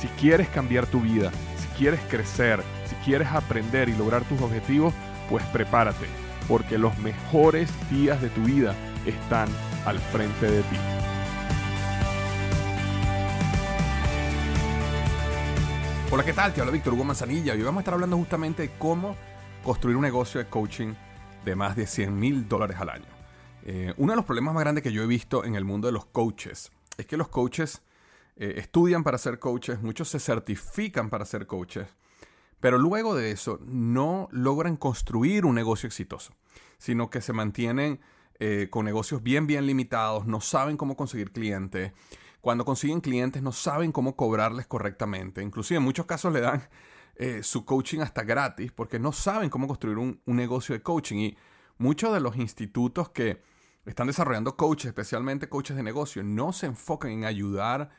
Si quieres cambiar tu vida, si quieres crecer, si quieres aprender y lograr tus objetivos, pues prepárate, porque los mejores días de tu vida están al frente de ti. Hola, ¿qué tal? Te habla Víctor Hugo Manzanilla y hoy vamos a estar hablando justamente de cómo construir un negocio de coaching de más de 100 mil dólares al año. Eh, uno de los problemas más grandes que yo he visto en el mundo de los coaches es que los coaches eh, estudian para ser coaches, muchos se certifican para ser coaches, pero luego de eso no logran construir un negocio exitoso, sino que se mantienen eh, con negocios bien, bien limitados, no saben cómo conseguir clientes. Cuando consiguen clientes no saben cómo cobrarles correctamente. Inclusive en muchos casos le dan eh, su coaching hasta gratis porque no saben cómo construir un, negocio de coaching. Y muchos de los institutos que están desarrollando coaches, especialmente coaches de negocio, no se enfocan en ayudar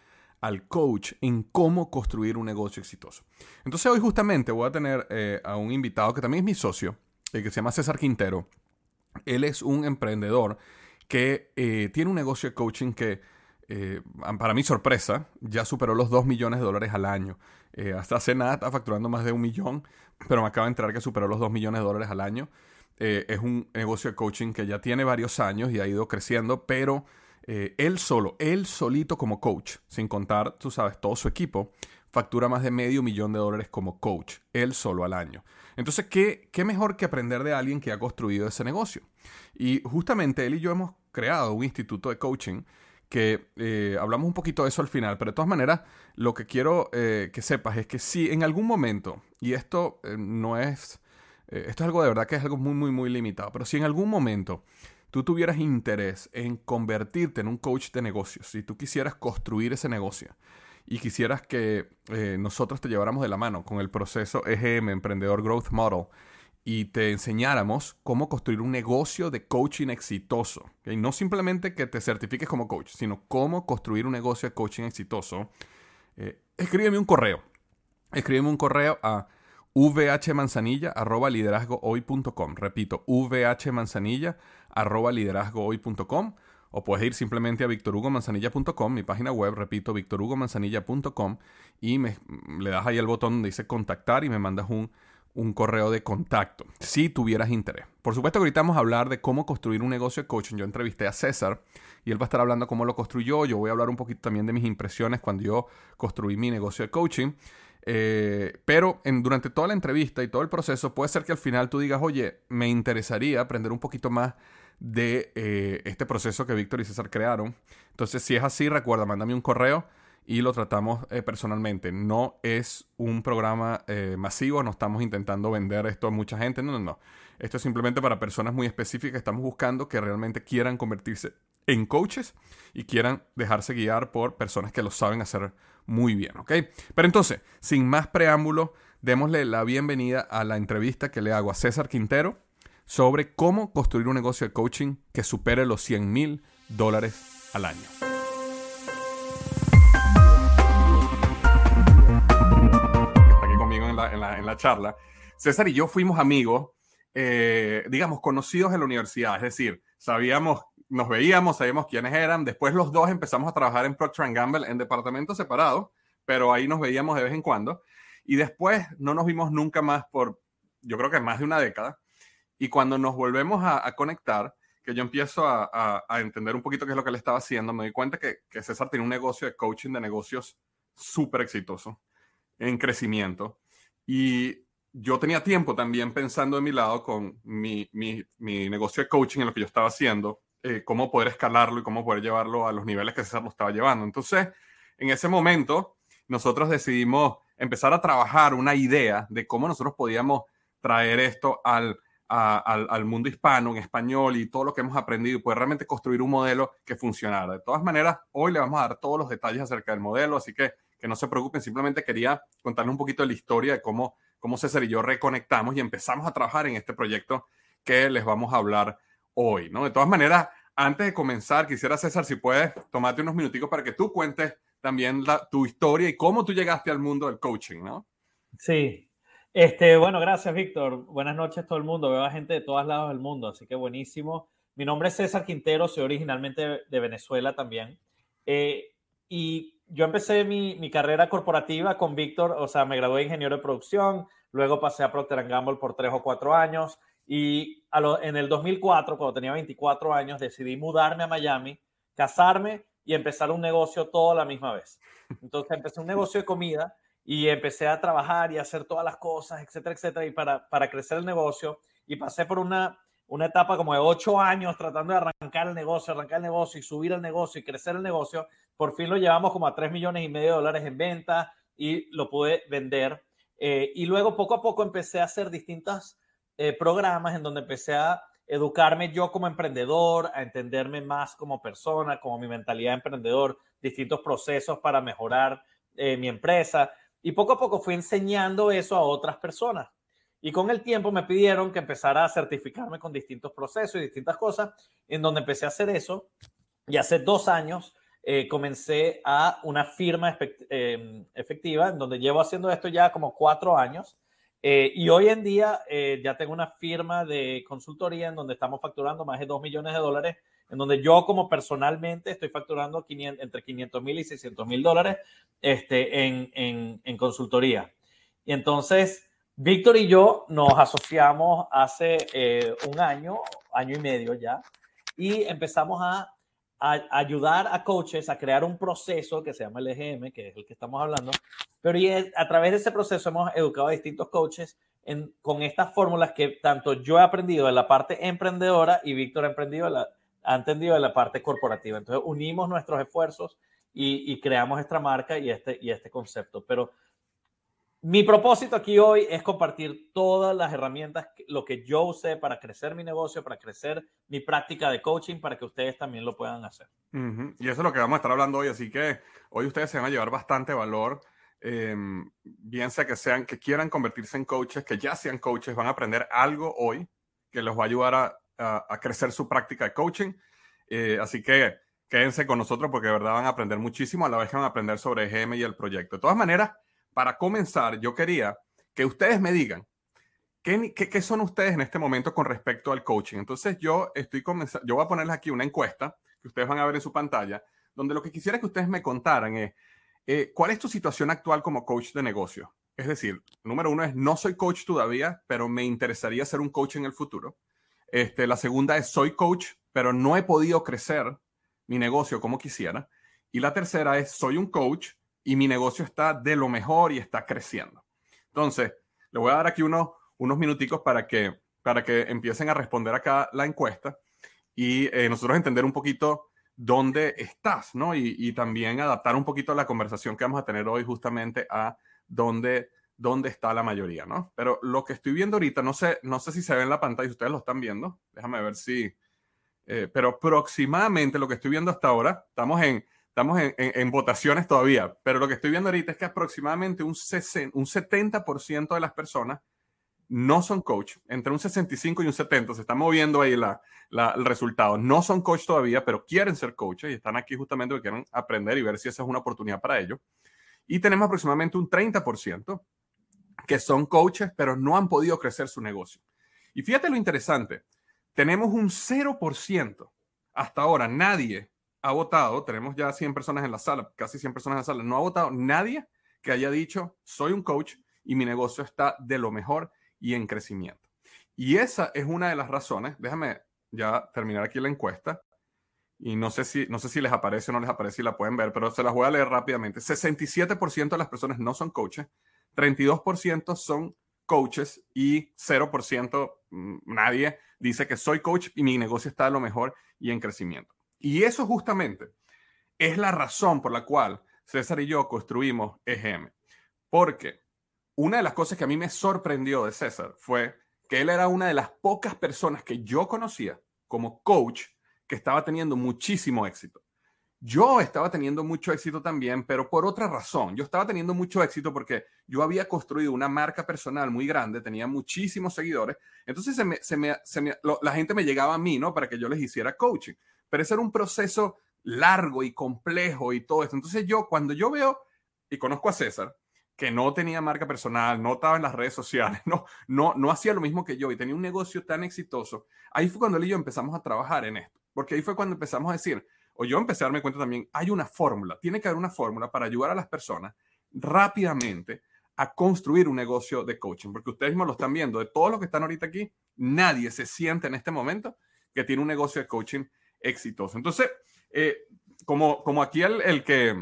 al coach en cómo construir un negocio exitoso. Entonces hoy justamente voy a tener eh, a un invitado que también es mi socio, eh, que se llama César Quintero. Él es un emprendedor que tiene un negocio de coaching que eh, para mi sorpresa, ya superó los 2 millones de dólares al año. Eh, hasta hace nada está facturando más de un millón, pero me acaba de enterar que superó los 2 millones de dólares al año. Eh, es un negocio de coaching que ya tiene varios años y ha ido creciendo, pero él solo, él solito como coach, sin contar, tú sabes, todo su equipo, factura más de medio millón de dólares como coach, él solo al año. Entonces, ¿qué, qué mejor que aprender de alguien que ha construido ese negocio? Y justamente él y yo hemos creado un instituto de coaching que eh, hablamos un poquito de eso al final, pero de todas maneras, lo que quiero eh, que sepas es que si en algún momento, y esto eh, no es, esto es algo de verdad que es algo muy, muy, muy limitado, pero si en algún momento tú tuvieras interés en convertirte en un coach de negocios, si tú quisieras construir ese negocio y quisieras que nosotros te lleváramos de la mano con el proceso EGM, Emprendedor Growth Model, y te enseñáramos cómo construir un negocio de coaching exitoso. y No simplemente que te certifiques como coach, sino cómo construir un negocio de coaching exitoso. Eh, escríbeme un correo. Escríbeme un correo a vhmanzanilla.liderazgohoy.com. Repito, vhmanzanilla.liderazgohoy.com. O puedes ir simplemente a victorhugomanzanilla.com, mi página web, repito, victorhugomanzanilla.com, y me, le das ahí el botón donde dice contactar y me mandas un un correo de contacto si tuvieras interés. Por supuesto que ahorita vamos a hablar de cómo construir un negocio de coaching. Yo entrevisté a César y él va a estar hablando cómo lo construyó. Yo voy a hablar un poquito también de mis impresiones cuando yo construí mi negocio de coaching. Eh, pero durante toda la entrevista y todo el proceso puede ser que al final tú digas, oye, me interesaría aprender un poquito más de eh, este proceso que Víctor y César crearon. Entonces, si es así, recuerda, mándame un correo y lo tratamos eh, personalmente. No es un programa masivo, no estamos intentando vender esto a mucha gente, no, no, no. Esto es simplemente para personas muy específicas. Estamos buscando que realmente quieran convertirse en coaches y quieran dejarse guiar por personas que lo saben hacer muy bien, ¿ok? Pero entonces, sin más preámbulo, démosle la bienvenida a la entrevista que le hago a César Quintero sobre cómo construir un negocio de coaching que supere los 100 mil dólares al año. en la, charla, César y yo fuimos amigos, eh, digamos, conocidos en la universidad, es decir, sabíamos, nos veíamos, sabíamos quiénes eran, después los dos empezamos a trabajar en Procter Gamble en departamentos separados, pero ahí nos veíamos de vez en cuando, y después no nos vimos nunca más por, yo creo que más de una década, y cuando nos volvemos a, conectar, que yo empiezo a, entender un poquito qué es lo que él estaba haciendo, me doy cuenta que, que César tiene un negocio de coaching de negocios súper exitoso, en crecimiento. Y yo tenía tiempo también pensando de mi lado con mi, mi, mi negocio de coaching en lo que yo estaba haciendo, eh, cómo poder escalarlo y cómo poder llevarlo a los niveles que César lo estaba llevando. Entonces, en ese momento, nosotros decidimos empezar a trabajar una idea de cómo nosotros podíamos traer esto al, al, al, mundo hispano, en español y todo lo que hemos aprendido y poder realmente construir un modelo que funcionara. De todas maneras, hoy le vamos a dar todos los detalles acerca del modelo, así que que no se preocupen, simplemente quería contarles un poquito de la historia de cómo, cómo César y yo reconectamos y empezamos a trabajar en este proyecto que les vamos a hablar hoy, ¿no? De todas maneras, antes de comenzar, quisiera, César, si puedes, tomarte unos minuticos para que tú cuentes también tu historia y cómo tú llegaste al mundo del coaching, ¿no? Sí. Este, bueno, gracias, Víctor. Buenas noches todo el mundo. Veo a gente de todos lados del mundo, así que buenísimo. Mi nombre es César Quintero, soy originalmente de Venezuela también. Eh, y yo empecé mi, mi, carrera corporativa con Víctor, o sea, me gradué de ingeniero de producción, luego pasé a Procter Gamble por tres o cuatro años y en el 2004, cuando tenía 24 años, decidí mudarme a Miami, casarme y empezar un negocio todo a la misma vez. Entonces empecé un negocio de comida y empecé a trabajar y a hacer todas las cosas, etcétera, etcétera, y para, para crecer el negocio. Y pasé por una, una etapa como de ocho años tratando de arrancar el negocio, arrancar el negocio y subir el negocio y crecer el negocio. Por fin lo llevamos como a tres millones y medio de dólares en venta y lo pude vender. Eh, y luego poco a poco empecé a hacer distintas eh, programas en donde empecé a educarme yo como emprendedor, a entenderme más como persona, como mi mentalidad de emprendedor, distintos procesos para mejorar eh, mi empresa. Y poco a poco fui enseñando eso a otras personas. Y con el tiempo me pidieron que empezara a certificarme con distintos procesos y distintas cosas, en donde empecé a hacer eso. Y hace dos años eh, comencé a una firma efectiva, en donde llevo haciendo esto ya como cuatro años. Eh, y hoy en día eh, ya tengo una firma de consultoría en donde estamos facturando más de 2 millones de dólares, en donde yo como personalmente estoy facturando 500, entre 500 mil y 600 mil dólares este, en, en, en, consultoría. Y entonces, Víctor y yo nos asociamos hace eh, un año, año y medio ya, y empezamos a a ayudar a coaches a crear un proceso que se llama el EGM, que es el que estamos hablando, pero y a través de ese proceso hemos educado a distintos coaches en, con estas fórmulas que tanto yo he aprendido de la parte emprendedora y Víctor ha, aprendido la, ha entendido de la parte corporativa. Entonces unimos nuestros esfuerzos y, y, creamos esta marca y este, y este concepto. Pero mi propósito aquí hoy es compartir todas las herramientas, lo que yo usé para crecer mi negocio, para crecer mi práctica de coaching, para que ustedes también lo puedan hacer. Y eso es lo que vamos a estar hablando hoy, así que hoy ustedes se van a llevar bastante valor. Eh, bien sea que sean, que quieran convertirse en coaches, que ya sean coaches, van a aprender algo hoy que les va a ayudar a, a, crecer su práctica de coaching. Eh, así que quédense con nosotros porque de verdad van a aprender muchísimo a la vez que van a aprender sobre GM y el proyecto. De todas maneras, para comenzar, yo quería que ustedes me digan ¿qué, son ustedes en este momento con respecto al coaching. Entonces yo estoy comenzando, yo voy a ponerles aquí una encuesta que ustedes van a ver en su pantalla, donde lo que quisiera que ustedes me contaran es eh, cuál es tu situación actual como coach de negocio. Es decir, número uno es no soy coach todavía, pero me interesaría ser un coach en el futuro. Este, la segunda es soy coach, pero no he podido crecer mi negocio como quisiera. Y la tercera es soy un coach, y mi negocio está de lo mejor y está creciendo. Entonces, le voy a dar aquí unos, unos minuticos para que, para que empiecen a responder acá la encuesta y eh, nosotros entender un poquito dónde estás, ¿no? Y, también adaptar un poquito la conversación que vamos a tener hoy justamente a dónde, dónde está la mayoría, ¿no? Pero lo que estoy viendo ahorita, no sé, no sé si se ve en la pantalla, si ustedes lo están viendo, déjame ver si, eh, pero aproximadamente lo que estoy viendo hasta ahora, estamos en Estamos en, votaciones todavía, pero lo que estoy viendo ahorita es que aproximadamente un, 70% de las personas no son coach, entre un 65 y un 70, se está moviendo ahí la, el resultado. No son coach todavía, pero quieren ser coaches y están aquí justamente porque quieren aprender y ver si esa es una oportunidad para ellos. Y tenemos aproximadamente un 30% que son coaches, pero no han podido crecer su negocio. Y fíjate lo interesante, tenemos un 0%. Hasta ahora nadie ha votado, tenemos ya 100 personas en la sala, casi 100 personas en la sala, no ha votado nadie que haya dicho, soy un coach y mi negocio está de lo mejor y en crecimiento. Y esa es una de las razones, déjame ya terminar aquí la encuesta, y no sé si, no sé si les aparece o no les aparece, si la pueden ver, pero se las voy a leer rápidamente. 67% de las personas no son coaches, 32% son coaches y 0% mm, nadie dice que soy coach y mi negocio está de lo mejor y en crecimiento. Y eso justamente es la razón por la cual César y yo construimos EGM. Porque una de las cosas que a mí me sorprendió de César fue que él era una de las pocas personas que yo conocía como coach que estaba teniendo muchísimo éxito. yo estaba teniendo mucho éxito también, pero por otra razón. Yo estaba teniendo mucho éxito porque yo había construido una marca personal muy grande, tenía muchísimos seguidores. Entonces la gente me llegaba a mí, ¿no? Para que yo les hiciera coaching. Pero ese era un proceso largo y complejo y todo esto. Entonces yo, cuando yo veo y conozco a César, que no tenía marca personal, no estaba en las redes sociales, no, no, no hacía lo mismo que yo y tenía un negocio tan exitoso, ahí fue cuando él y yo empezamos a trabajar en esto. Porque ahí fue cuando empezamos a decir, o yo empecé a darme cuenta también, hay una fórmula, tiene que haber una fórmula para ayudar a las personas rápidamente a construir un negocio de coaching, porque ustedes mismos lo están viendo, de todos los que están ahorita aquí, nadie se siente en este momento que tiene un negocio de coaching exitoso. Entonces, eh, como, como aquí el, el que,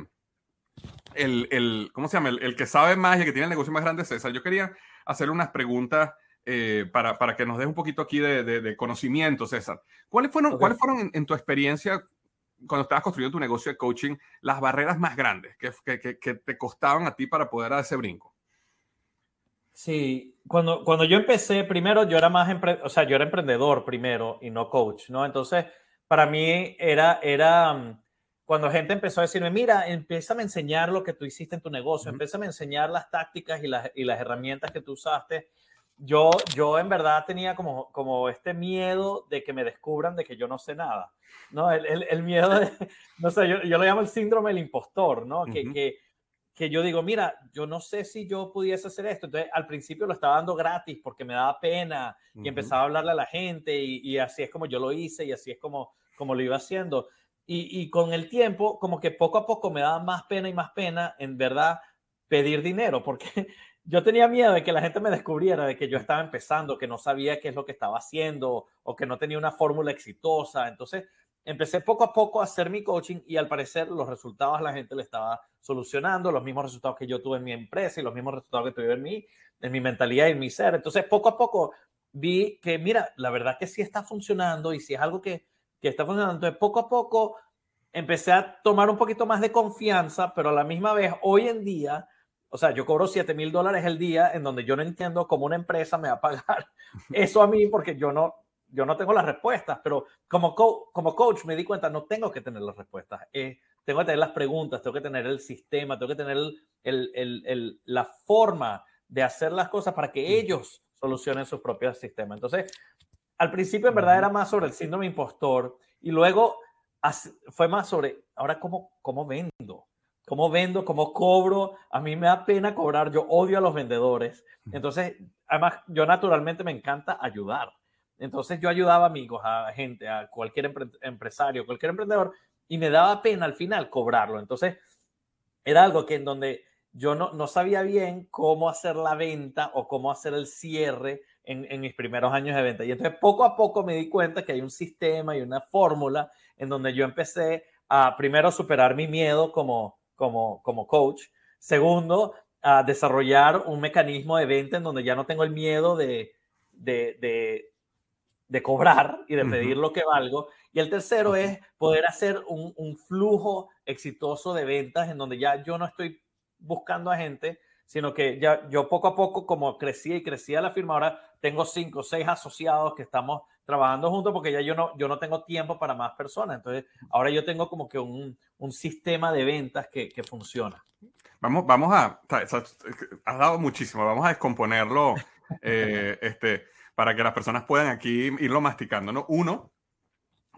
el, el, ¿cómo se llama? El, que sabe más y el que tiene el negocio más grande es César, yo quería hacerle unas preguntas eh, para, para, que nos des un poquito aquí de, de, conocimiento, César. ¿Cuáles fueron, ¿cuáles fueron en, tu experiencia cuando estabas construyendo tu negocio de coaching, las barreras más grandes que, que, que, te costaban a ti para poder dar ese brinco? Sí, cuando, cuando yo empecé, primero yo era más, o sea, yo era emprendedor primero y no coach, ¿no? Entonces, para mí era, era mm, cuando gente empezó a decirme, mira, empieza a enseñar lo que tú hiciste en tu negocio, empieza a enseñar las tácticas y las, y las herramientas que tú usaste yo, yo en verdad tenía como, como este miedo de que me descubran de que yo no sé nada, ¿no? El, el, el miedo de, no sé, yo, yo, lo llamo el síndrome del impostor, ¿no? que, que, que, yo digo, mira, yo no sé si yo pudiese hacer esto. Entonces, al principio lo estaba dando gratis porque me daba pena y empezaba a hablarle a la gente y, y, así es como yo lo hice y así es como, como lo iba haciendo. Y, con el tiempo, como que poco a poco me daba más pena y más pena, en verdad, pedir dinero, porque yo tenía miedo de que la gente me descubriera de que yo estaba empezando, que no sabía qué es lo que estaba haciendo o que no tenía una fórmula exitosa. Entonces, empecé poco a poco a hacer mi coaching y al parecer los resultados la gente le estaba solucionando, los mismos resultados que yo tuve en mi empresa y los mismos resultados que tuve en mi, en mi mentalidad y en mi ser. Entonces, poco a poco vi que, mira, la verdad que sí está funcionando y si es algo que, que está funcionando. Entonces, poco a poco empecé a tomar un poquito más de confianza, pero a la misma vez, hoy en día, o sea, yo cobro 7 mil dólares el día en donde yo no entiendo cómo una empresa me va a pagar eso a mí porque yo no, yo no tengo las respuestas, pero como, como coach me di cuenta, no tengo que tener las respuestas. Eh, tengo que tener las preguntas, tengo que tener el sistema, tengo que tener el, el, el, la forma de hacer las cosas para que ellos solucionen sus propios sistemas. Entonces, al principio en verdad era más sobre el síndrome impostor y luego fue más sobre, ahora, ¿cómo, cómo vendo? cómo vendo, cómo cobro. A mí me da pena cobrar, yo odio a los vendedores. Entonces, además, yo naturalmente me encanta ayudar. Entonces, yo ayudaba a amigos, a gente, a cualquier empresario, cualquier emprendedor, y me daba pena al final cobrarlo. Entonces, era algo que en donde yo no, no sabía bien cómo hacer la venta o cómo hacer el cierre en, en, mis primeros años de venta. Y entonces poco a poco me di cuenta que hay un sistema y una fórmula en donde yo empecé a primero superar mi miedo como, como, como coach. Segundo, a desarrollar un mecanismo de venta en donde ya no tengo el miedo de, de, de, cobrar y de pedir lo que valgo. Y el tercero es poder hacer un, un, flujo exitoso de ventas en donde ya yo no estoy buscando a gente, sino que ya yo poco a poco, como crecía y crecía la firma, ahora tengo cinco o seis asociados que estamos trabajando juntos porque ya yo no, yo no tengo tiempo para más personas. Entonces, ahora yo tengo como que un, un sistema de ventas que, que, funciona. Vamos, vamos a, has dado muchísimo, vamos a descomponerlo eh, este, para que las personas puedan aquí irlo masticando. ¿no? Uno,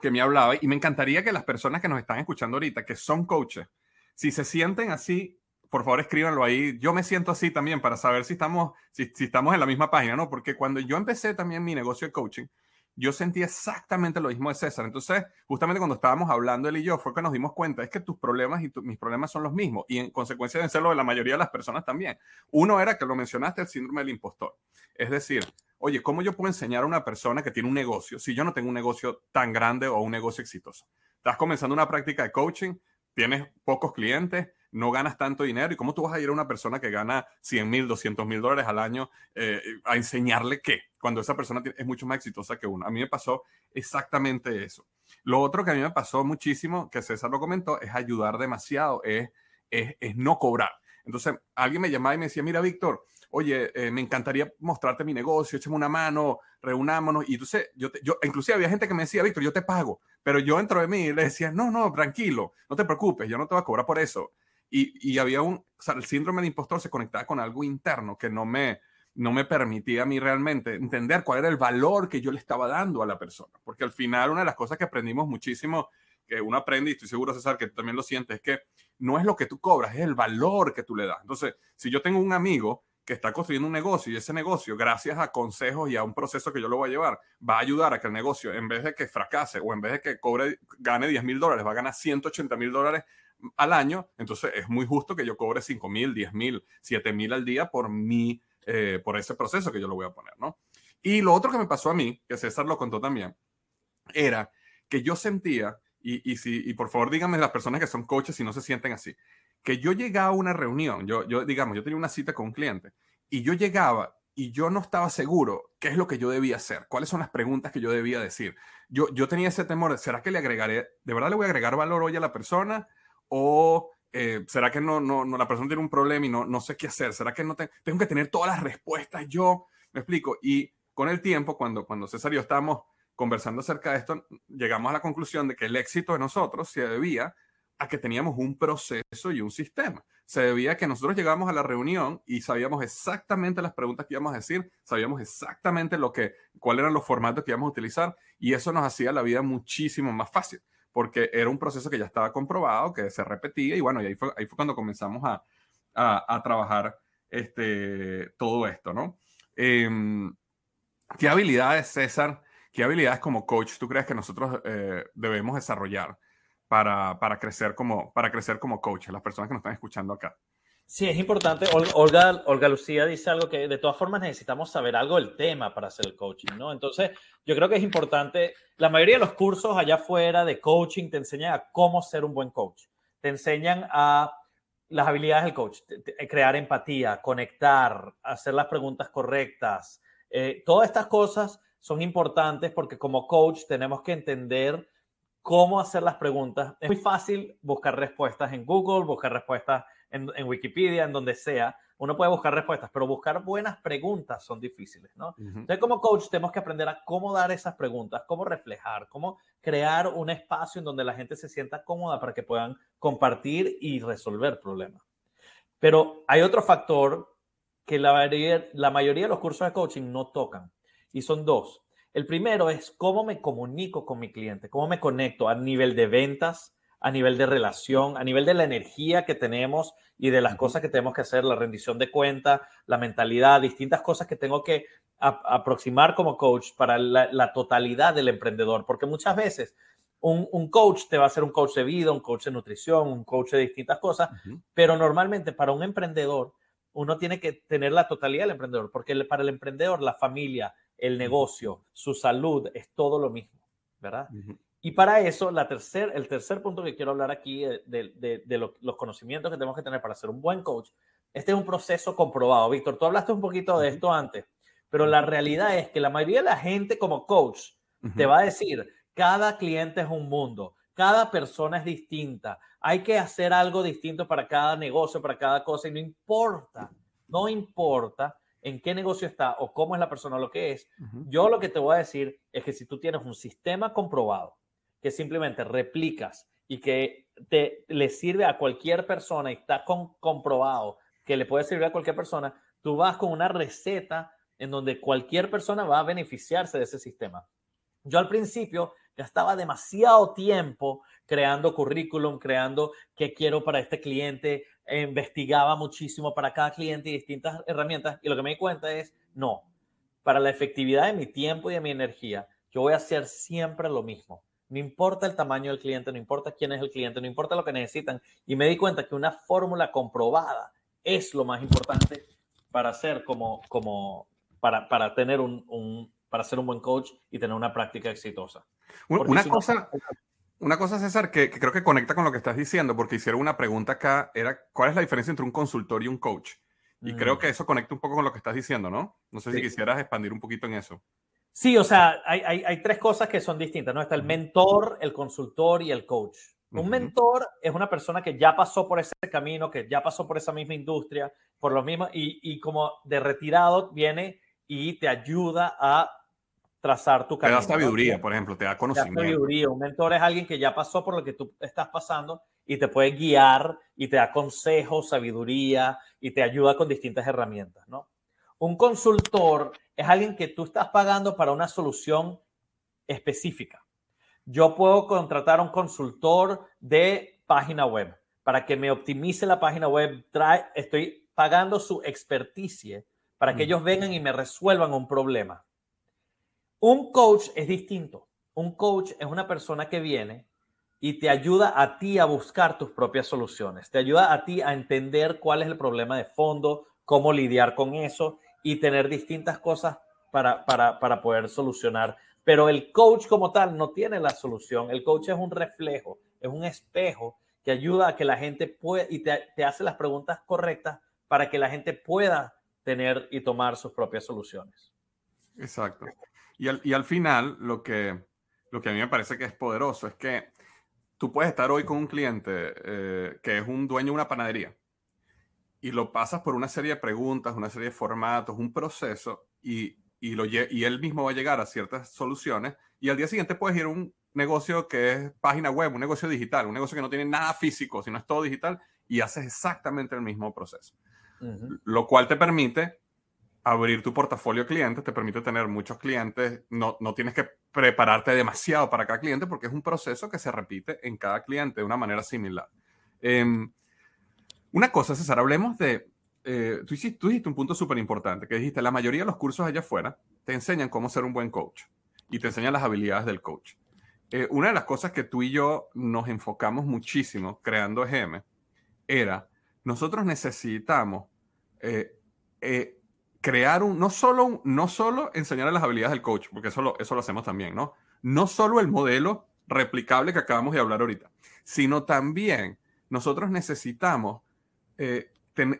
que me hablaba, y me encantaría que las personas que nos están escuchando ahorita, que son coaches, si se sienten así, por favor escríbanlo ahí. Yo me siento así también para saber si estamos, si, estamos en la misma página, ¿no? Porque cuando yo empecé también mi negocio de coaching, yo sentí exactamente lo mismo de César. Entonces, justamente cuando estábamos hablando él y yo, fue que nos dimos cuenta, es que tus problemas y mis problemas son los mismos y en consecuencia deben ser lo de la mayoría de las personas también. Uno era que lo mencionaste, el síndrome del impostor. Es decir, oye, ¿cómo yo puedo enseñar a una persona que tiene un negocio si yo no tengo un negocio tan grande o un negocio exitoso? Estás comenzando una práctica de coaching, tienes pocos clientes, no ganas tanto dinero. ¿Y cómo tú vas a ir a una persona que gana 100 mil, 200 mil dólares al año eh, a enseñarle qué? Cuando esa persona es mucho más exitosa que uno. A mí me pasó exactamente eso. Lo otro que a mí me pasó muchísimo, que César lo comentó, es ayudar demasiado, es, es, no cobrar. Entonces, alguien me llamaba y me decía, mira, Víctor, oye, eh, me encantaría mostrarte mi negocio, échame una mano, reunámonos. Y entonces, yo, yo, inclusive había gente que me decía, Víctor, yo te pago. Pero yo dentro de mí le decía, no, no, tranquilo, no te preocupes, yo no te voy a cobrar por eso. Y, y había un, o sea, el síndrome de impostor se conectaba con algo interno que no me, no me permitía a mí realmente entender cuál era el valor que yo le estaba dando a la persona. Porque al final, una de las cosas que aprendimos muchísimo, que uno aprende, y estoy seguro, César, que tú también lo sientes, es que no es lo que tú cobras, es el valor que tú le das. Entonces, si yo tengo un amigo que está construyendo un negocio y ese negocio, gracias a consejos y a un proceso que yo lo voy a llevar, va a ayudar a que el negocio, en vez de que fracase o en vez de que cobre, gane 10 mil dólares, va a ganar 180 mil dólares al año, entonces es muy justo que yo cobre 5 mil, 10 mil, 7 mil al día por mi, eh, por ese proceso que yo lo voy a poner, ¿no? Y lo otro que me pasó a mí, que César lo contó también, era que yo sentía, y, y, si, y por favor díganme las personas que son coaches si no se sienten así, que yo llegaba a una reunión, yo, yo digamos, yo tenía una cita con un cliente y yo llegaba y yo no estaba seguro qué es lo que yo debía hacer, cuáles son las preguntas que yo debía decir. Yo, yo tenía ese temor, ¿será que le agregaré, de verdad le voy a agregar valor hoy a la persona? ¿O eh, será que no, no, la persona tiene un problema y no, no sé qué hacer? ¿Será que no tengo que tener todas las respuestas yo? Me explico. Y con el tiempo, cuando, cuando César y yo estábamos conversando acerca de esto, llegamos a la conclusión de que el éxito de nosotros se debía a que teníamos un proceso y un sistema. Se debía a que nosotros llegábamos a la reunión y sabíamos exactamente las preguntas que íbamos a decir, sabíamos exactamente lo que, cuáles eran los formatos que íbamos a utilizar y eso nos hacía la vida muchísimo más fácil porque era un proceso que ya estaba comprobado, que se repetía y bueno, y ahí fue, cuando comenzamos a, trabajar este, todo esto, ¿no? Eh, ¿Qué habilidades, César, qué habilidades como coach tú crees que nosotros eh, debemos desarrollar? para, para, crecer como, para crecer como coach, las personas que nos están escuchando acá. Sí, es importante. Olga, Olga Lucía dice algo que de todas formas necesitamos saber algo del tema para hacer el coaching, ¿no? Entonces, yo creo que es importante. La mayoría de los cursos allá afuera de coaching te enseñan a cómo ser un buen coach. Te enseñan a las habilidades del coach, crear empatía, conectar, hacer las preguntas correctas. Eh, todas estas cosas son importantes porque como coach tenemos que entender cómo hacer las preguntas. Es muy fácil buscar respuestas en Google, buscar respuestas en, Wikipedia, en donde sea. Uno puede buscar respuestas, pero buscar buenas preguntas son difíciles, ¿no? Entonces, como coach, tenemos que aprender a cómo dar esas preguntas, cómo reflejar, cómo crear un espacio en donde la gente se sienta cómoda para que puedan compartir y resolver problemas. Pero hay otro factor que la mayoría, la mayoría de los cursos de coaching no tocan, y son dos. El primero es cómo me comunico con mi cliente, cómo me conecto a nivel de ventas, a nivel de relación, a nivel de la energía que tenemos y de las cosas que tenemos que hacer, la rendición de cuenta, la mentalidad, distintas cosas que tengo que aproximar como coach para la, totalidad del emprendedor, porque muchas veces un, coach te va a ser un coach de vida, un coach de nutrición, un coach de distintas cosas, pero normalmente para un emprendedor uno tiene que tener la totalidad del emprendedor, porque para el emprendedor la familia, el negocio, su salud, es todo lo mismo, ¿verdad? Y para eso, la tercer, el tercer punto que quiero hablar aquí de, de, los conocimientos que tenemos que tener para ser un buen coach, este es un proceso comprobado. Víctor, tú hablaste un poquito de esto antes, pero la realidad es que la mayoría de la gente como coach te va a decir, cada cliente es un mundo, cada persona es distinta, hay que hacer algo distinto para cada negocio, para cada cosa, y no importa, no importa en qué negocio está o cómo es la persona lo que es, yo lo que te voy a decir es que si tú tienes un sistema comprobado que simplemente replicas y que te, le sirve a cualquier persona y está comprobado que le puede servir a cualquier persona, tú vas con una receta en donde cualquier persona va a beneficiarse de ese sistema. Yo al principio gastaba demasiado tiempo creando currículum, creando qué quiero para este cliente, investigaba muchísimo para cada cliente y distintas herramientas y lo que me di cuenta es, no, para la efectividad de mi tiempo y de mi energía, yo voy a hacer siempre lo mismo. No importa el tamaño del cliente, no importa quién es el cliente, no importa lo que necesitan. Y me di cuenta que una fórmula comprobada es lo más importante para hacer como, como para, para tener un, un, para ser un buen coach y tener una práctica exitosa. una cosa, una cosa, César, que, creo que conecta con lo que estás diciendo, porque hicieron una pregunta acá, era ¿cuál es la diferencia entre un consultor y un coach? Y creo mm. que eso conecta un poco con lo que estás diciendo, ¿no? No sé si quisieras expandir un poquito en eso. Sí, o sea, hay, hay, hay, tres cosas que son distintas, ¿no? Está el mentor, el consultor y el coach, Un mentor es una persona que ya pasó por ese camino, que ya pasó por esa misma industria, por lo mismo, y, y como de retirado viene y te ayuda a trazar tu camino. Te da sabiduría, por ejemplo, te da conocimiento. Te da sabiduría. Un mentor es alguien que ya pasó por lo que tú estás pasando y te puede guiar y te da consejos, sabiduría y te ayuda con distintas herramientas, ¿no? Un consultor es alguien que tú estás pagando para una solución específica. Yo puedo contratar a un consultor de página web para que me optimice la página web. estoy pagando su experticia para que mm. ellos vengan y me resuelvan un problema. Un coach es distinto. Un coach es una persona que viene y te ayuda a ti a buscar tus propias soluciones. Te ayuda a ti a entender cuál es el problema de fondo, cómo lidiar con eso y tener distintas cosas para, para, para poder solucionar. Pero el coach como tal no tiene la solución. El coach es un reflejo, es un espejo que ayuda a que la gente pueda y te, te hace las preguntas correctas para que la gente pueda tener y tomar sus propias soluciones. Exacto. Y al, y al final, lo que, lo que a mí me parece que es poderoso es que tú puedes estar hoy con un cliente eh, que es un dueño de una panadería y lo pasas por una serie de preguntas, una serie de formatos, un proceso y, y, lo, y él mismo va a llegar a ciertas soluciones y al día siguiente puedes ir a un negocio que es página web, un negocio digital, un negocio que no tiene nada físico, sino es todo digital y haces exactamente el mismo proceso. Lo cual te permite abrir tu portafolio de clientes, te permite tener muchos clientes, no, no tienes que prepararte demasiado para cada cliente porque es un proceso que se repite en cada cliente de una manera similar. Em, una cosa, César, hablemos de, eh, tú, hiciste, dijiste, un punto súper importante, que dijiste, la mayoría de los cursos allá afuera te enseñan cómo ser un buen coach y te enseñan las habilidades del coach. Eh, una de las cosas que tú y yo nos enfocamos muchísimo creando EGM era, nosotros necesitamos eh, crear un, no solo, no solo enseñar las habilidades del coach, porque eso lo, eso lo hacemos también, ¿no? No solo el modelo replicable que acabamos de hablar ahorita, sino también nosotros necesitamos eh,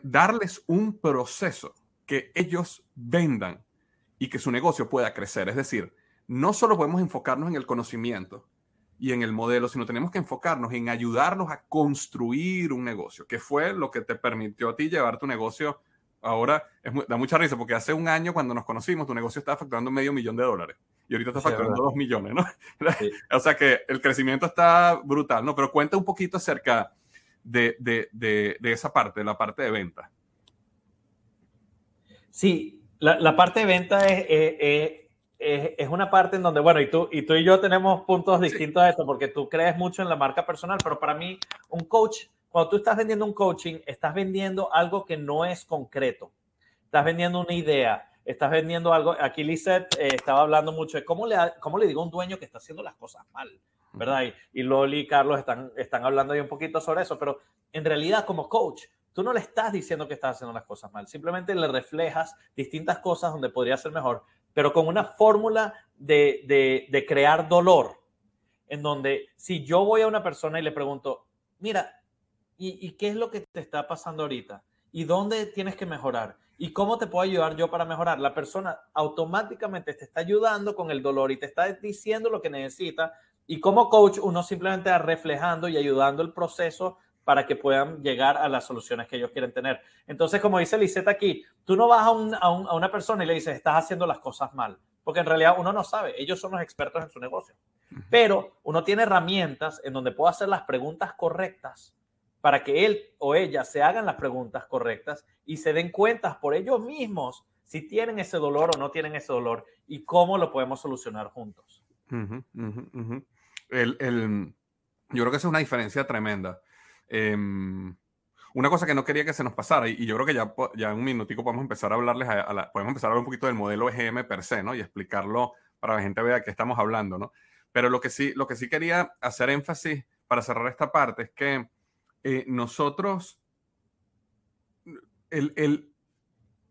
darles un proceso que ellos vendan y que su negocio pueda crecer. Es decir, no solo podemos enfocarnos en el conocimiento y en el modelo, sino tenemos que enfocarnos en ayudarlos a construir un negocio, que fue lo que te permitió a ti llevar tu negocio ahora es da mucha risa porque hace un año cuando nos conocimos tu negocio estaba facturando medio millón de dólares y ahorita está facturando dos millones, ¿no? o sea que el crecimiento está brutal, ¿no? Pero cuenta un poquito acerca de, de, de, esa parte, la parte de venta. Sí, la, la parte de venta es, es, es, una parte en donde, bueno, y tú, y tú y yo tenemos puntos distintos a esto porque tú crees mucho en la marca personal, pero para mí un coach cuando tú estás vendiendo un coaching, estás vendiendo algo que no es concreto. Estás vendiendo una idea, estás vendiendo algo. Aquí Lizette eh, estaba hablando mucho de cómo le, cómo le digo a un dueño que está haciendo las cosas mal, ¿verdad? Y, Loli y Carlos están, están hablando ahí un poquito sobre eso, pero en realidad como coach, tú no le estás diciendo que estás haciendo las cosas mal, simplemente le reflejas distintas cosas donde podría ser mejor, pero con una fórmula de, de, de crear dolor, en donde si yo voy a una persona y le pregunto, mira, ¿Y, qué es lo que te está pasando ahorita? ¿Y dónde tienes que mejorar? ¿Y cómo te puedo ayudar yo para mejorar? La persona automáticamente te está ayudando con el dolor y te está diciendo lo que necesita. Y como coach, uno simplemente va reflejando y ayudando el proceso para que puedan llegar a las soluciones que ellos quieren tener. Entonces, como dice Lisette aquí, tú no vas a, a, una persona y le dices, estás haciendo las cosas mal, porque en realidad uno no sabe, ellos son los expertos en su negocio. Pero uno tiene herramientas en donde puede hacer las preguntas correctas para que él o ella se hagan las preguntas correctas y se den cuenta por ellos mismos si tienen ese dolor o no tienen ese dolor y cómo lo podemos solucionar juntos. El, el, yo creo que esa es una diferencia tremenda. Em, una cosa que no quería que se nos pasara, y, yo creo que ya, ya en un minutico podemos empezar a hablarles, a, podemos empezar a hablar un poquito del modelo EGM per se, ¿no? Y explicarlo para que la gente vea de qué estamos hablando, ¿no? Pero lo que sí, lo que sí quería hacer énfasis para cerrar esta parte es que eh, nosotros, el,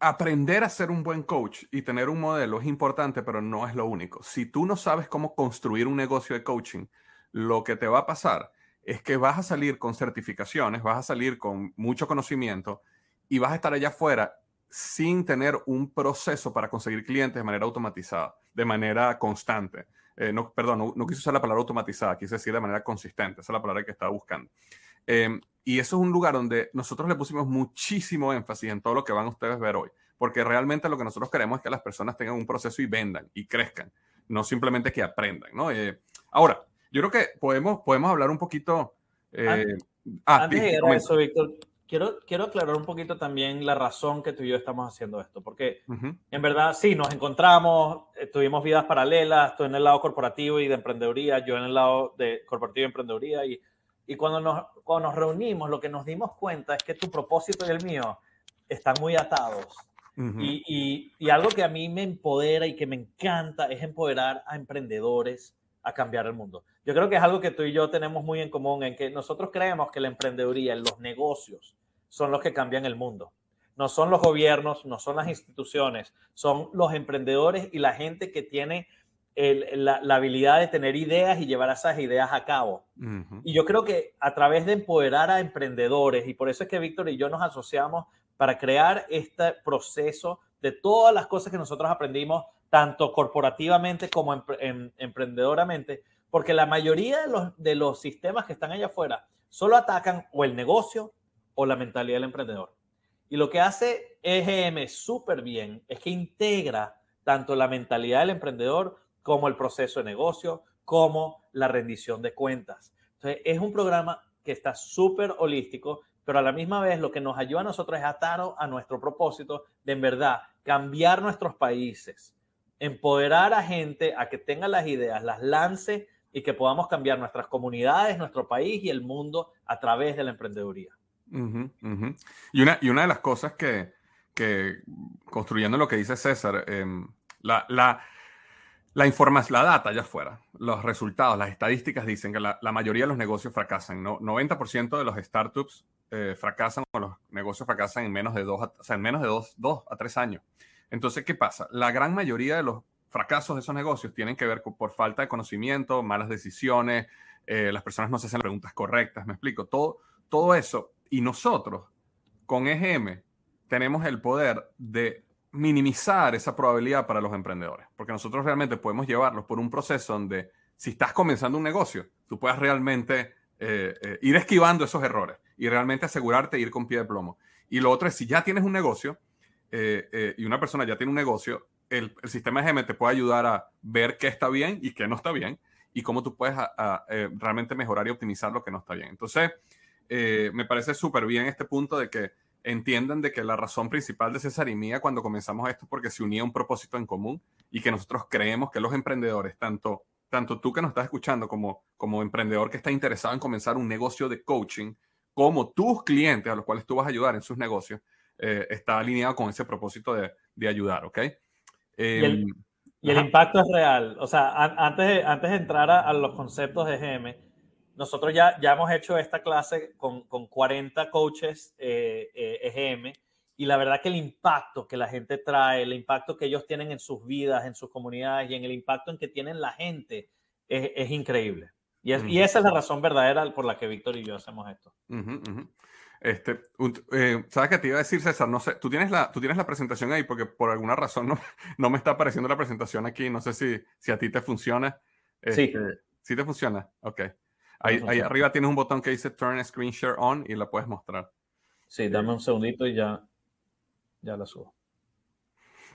aprender a ser un buen coach y tener un modelo es importante, pero no es lo único. Si tú no sabes cómo construir un negocio de coaching, lo que te va a pasar es que vas a salir con certificaciones, vas a salir con mucho conocimiento y vas a estar allá afuera sin tener un proceso para conseguir clientes de manera automatizada, de manera constante. eh, no, perdón, no, quise usar la palabra automatizada, quise decir de manera consistente, esa es la palabra que estaba buscando. Em, y eso es un lugar donde nosotros le pusimos muchísimo énfasis en todo lo que van ustedes a ver hoy, porque realmente lo que nosotros queremos es que las personas tengan un proceso y vendan y crezcan, no simplemente que aprendan, ¿no? Eh, ahora, yo creo que podemos, podemos hablar un poquito... Eh, ah, antes, de eso, Víctor, quiero, quiero aclarar un poquito también la razón que tú y yo estamos haciendo esto, porque en verdad sí, nos encontramos, eh, tuvimos vidas paralelas, tú en el lado corporativo y de emprendeduría, yo en el lado de corporativo y emprendeduría, y, y cuando, nos, cuando nos reunimos lo que nos dimos cuenta es que tu propósito y el mío están muy atados. y, y, y algo que a mí me empodera y que me encanta es empoderar a emprendedores a cambiar el mundo. Yo creo que es algo que tú y yo tenemos muy en común, en que nosotros creemos que la emprendeduría, los negocios, son los que cambian el mundo. No son los gobiernos, no son las instituciones, son los emprendedores y la gente que tiene la, habilidad de tener ideas y llevar esas ideas a cabo. Y yo creo que a través de empoderar a emprendedores, y por eso es que Víctor y yo nos asociamos para crear este proceso de todas las cosas que nosotros aprendimos, tanto corporativamente como em, emprendedoramente, porque la mayoría de los, de los sistemas que están allá afuera solo atacan o el negocio o la mentalidad del emprendedor. Y lo que hace EGM súper bien es que integra tanto la mentalidad del emprendedor como el proceso de negocio, como la rendición de cuentas. Entonces, es un programa que está súper holístico, pero a la misma vez lo que nos ayuda a nosotros es atar a nuestro propósito de en verdad cambiar nuestros países, empoderar a gente a que tenga las ideas, las lance y que podamos cambiar nuestras comunidades, nuestro país y el mundo a través de la emprendeduría. Y, una, y una de las cosas que, que construyendo lo que dice César, em, la, la, la, información, la data allá afuera, los resultados, las estadísticas dicen que la, mayoría de los negocios fracasan. ¿no? 90% de los startups eh, fracasan o los negocios fracasan en menos de dos, sea, en menos de dos, dos a tres años. Entonces, ¿qué pasa? La gran mayoría de los fracasos de esos negocios tienen que ver con, por falta de conocimiento, malas decisiones, eh, las personas no se hacen preguntas correctas, me explico, todo, todo eso y nosotros, con EGM, tenemos el poder de minimizar esa probabilidad para los emprendedores, porque nosotros realmente podemos llevarlos por un proceso donde si estás comenzando un negocio, tú puedas realmente eh, eh, ir esquivando esos errores y realmente asegurarte de ir con pie de plomo. Y lo otro es, si ya tienes un negocio eh, y una persona ya tiene un negocio, el, sistema EGM te puede ayudar a ver qué está bien y qué no está bien y cómo tú puedes realmente mejorar y optimizar lo que no está bien. Entonces, me parece súper bien este punto de que entiendan de que la razón principal de César y mía cuando comenzamos esto es porque se unía un propósito en común y que nosotros creemos que los emprendedores, tanto, tanto tú que nos estás escuchando como, como emprendedor que está interesado en comenzar un negocio de coaching, como tus clientes a los cuales tú vas a ayudar en sus negocios, eh, está alineado con ese propósito de, de ayudar, ¿ok? y el, em, impacto es real. O sea, antes, antes de entrar a, a los conceptos de GM, nosotros ya, ya hemos hecho esta clase con, con 40 coaches eh, EGM eh, e y la verdad que el impacto que la gente trae, el impacto que ellos tienen en sus vidas, en sus comunidades y en el impacto en que tienen la gente es, es increíble. Y, es, y, esa es la razón verdadera por la que Víctor y yo hacemos esto. Este, eh, ¿Sabes qué te iba a decir, César? No sé, tú tienes la, tú tienes la presentación ahí porque por alguna razón no, no me está apareciendo la presentación aquí. No sé si, si a ti te funciona. sí. Este, sí te funciona. Ok. Ahí, arriba tienes un botón que dice Turn Screen Share On y la puedes mostrar. Sí, dame un segundito y ya, ya la subo.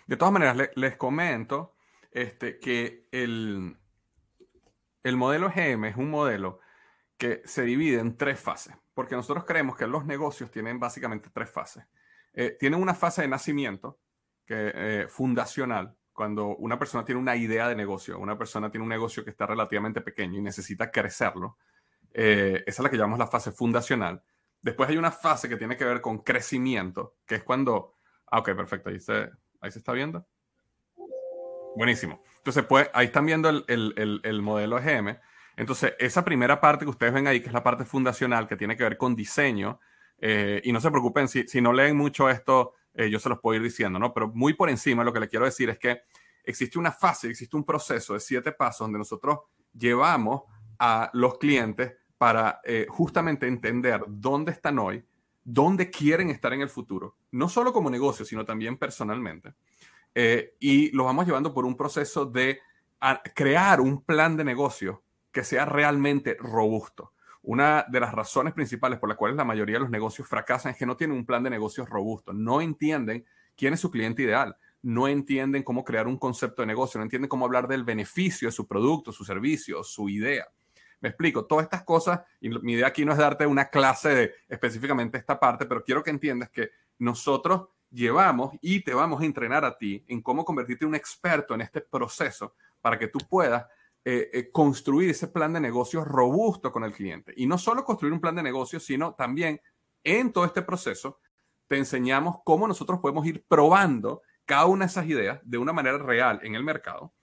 De todas maneras, les comento este, que el, el modelo GM es un modelo que se divide en tres fases, porque nosotros creemos que los negocios tienen básicamente tres fases. Eh, tienen una fase de nacimiento, que eh, fundacional, cuando una persona tiene una idea de negocio, una persona tiene un negocio que está relativamente pequeño y necesita crecerlo, eh, esa es la que llamamos la fase fundacional. Después hay una fase que tiene que ver con crecimiento, que es cuando... Ah, ok, perfecto. Ahí se, ahí se está viendo. Buenísimo. Entonces, pues, ahí están viendo el, el, el, modelo EGM. Entonces, esa primera parte que ustedes ven ahí, que es la parte fundacional, que tiene que ver con diseño, eh, y no se preocupen, si, si no leen mucho esto, eh, yo se los puedo ir diciendo, ¿no? Pero muy por encima, lo que les quiero decir es que existe una fase, existe un proceso de siete pasos donde nosotros llevamos a los clientes para eh, justamente entender dónde están hoy, dónde quieren estar en el futuro, no solo como negocio, sino también personalmente. Eh, y lo vamos llevando por un proceso de crear un plan de negocio que sea realmente robusto. Una de las razones principales por las cuales la mayoría de los negocios fracasan es que no tienen un plan de negocios robusto, no entienden quién es su cliente ideal, no entienden cómo crear un concepto de negocio, no entienden cómo hablar del beneficio de su producto, su servicio, su idea. Me explico, todas estas cosas, y mi idea aquí no es darte una clase de específicamente esta parte, pero quiero que entiendas que nosotros llevamos y te vamos a entrenar a ti en cómo convertirte en un experto en este proceso para que tú puedas eh, eh, construir ese plan de negocios robusto con el cliente. Y no solo construir un plan de negocios, sino también en todo este proceso te enseñamos cómo nosotros podemos ir probando cada una de esas ideas de una manera real en el mercado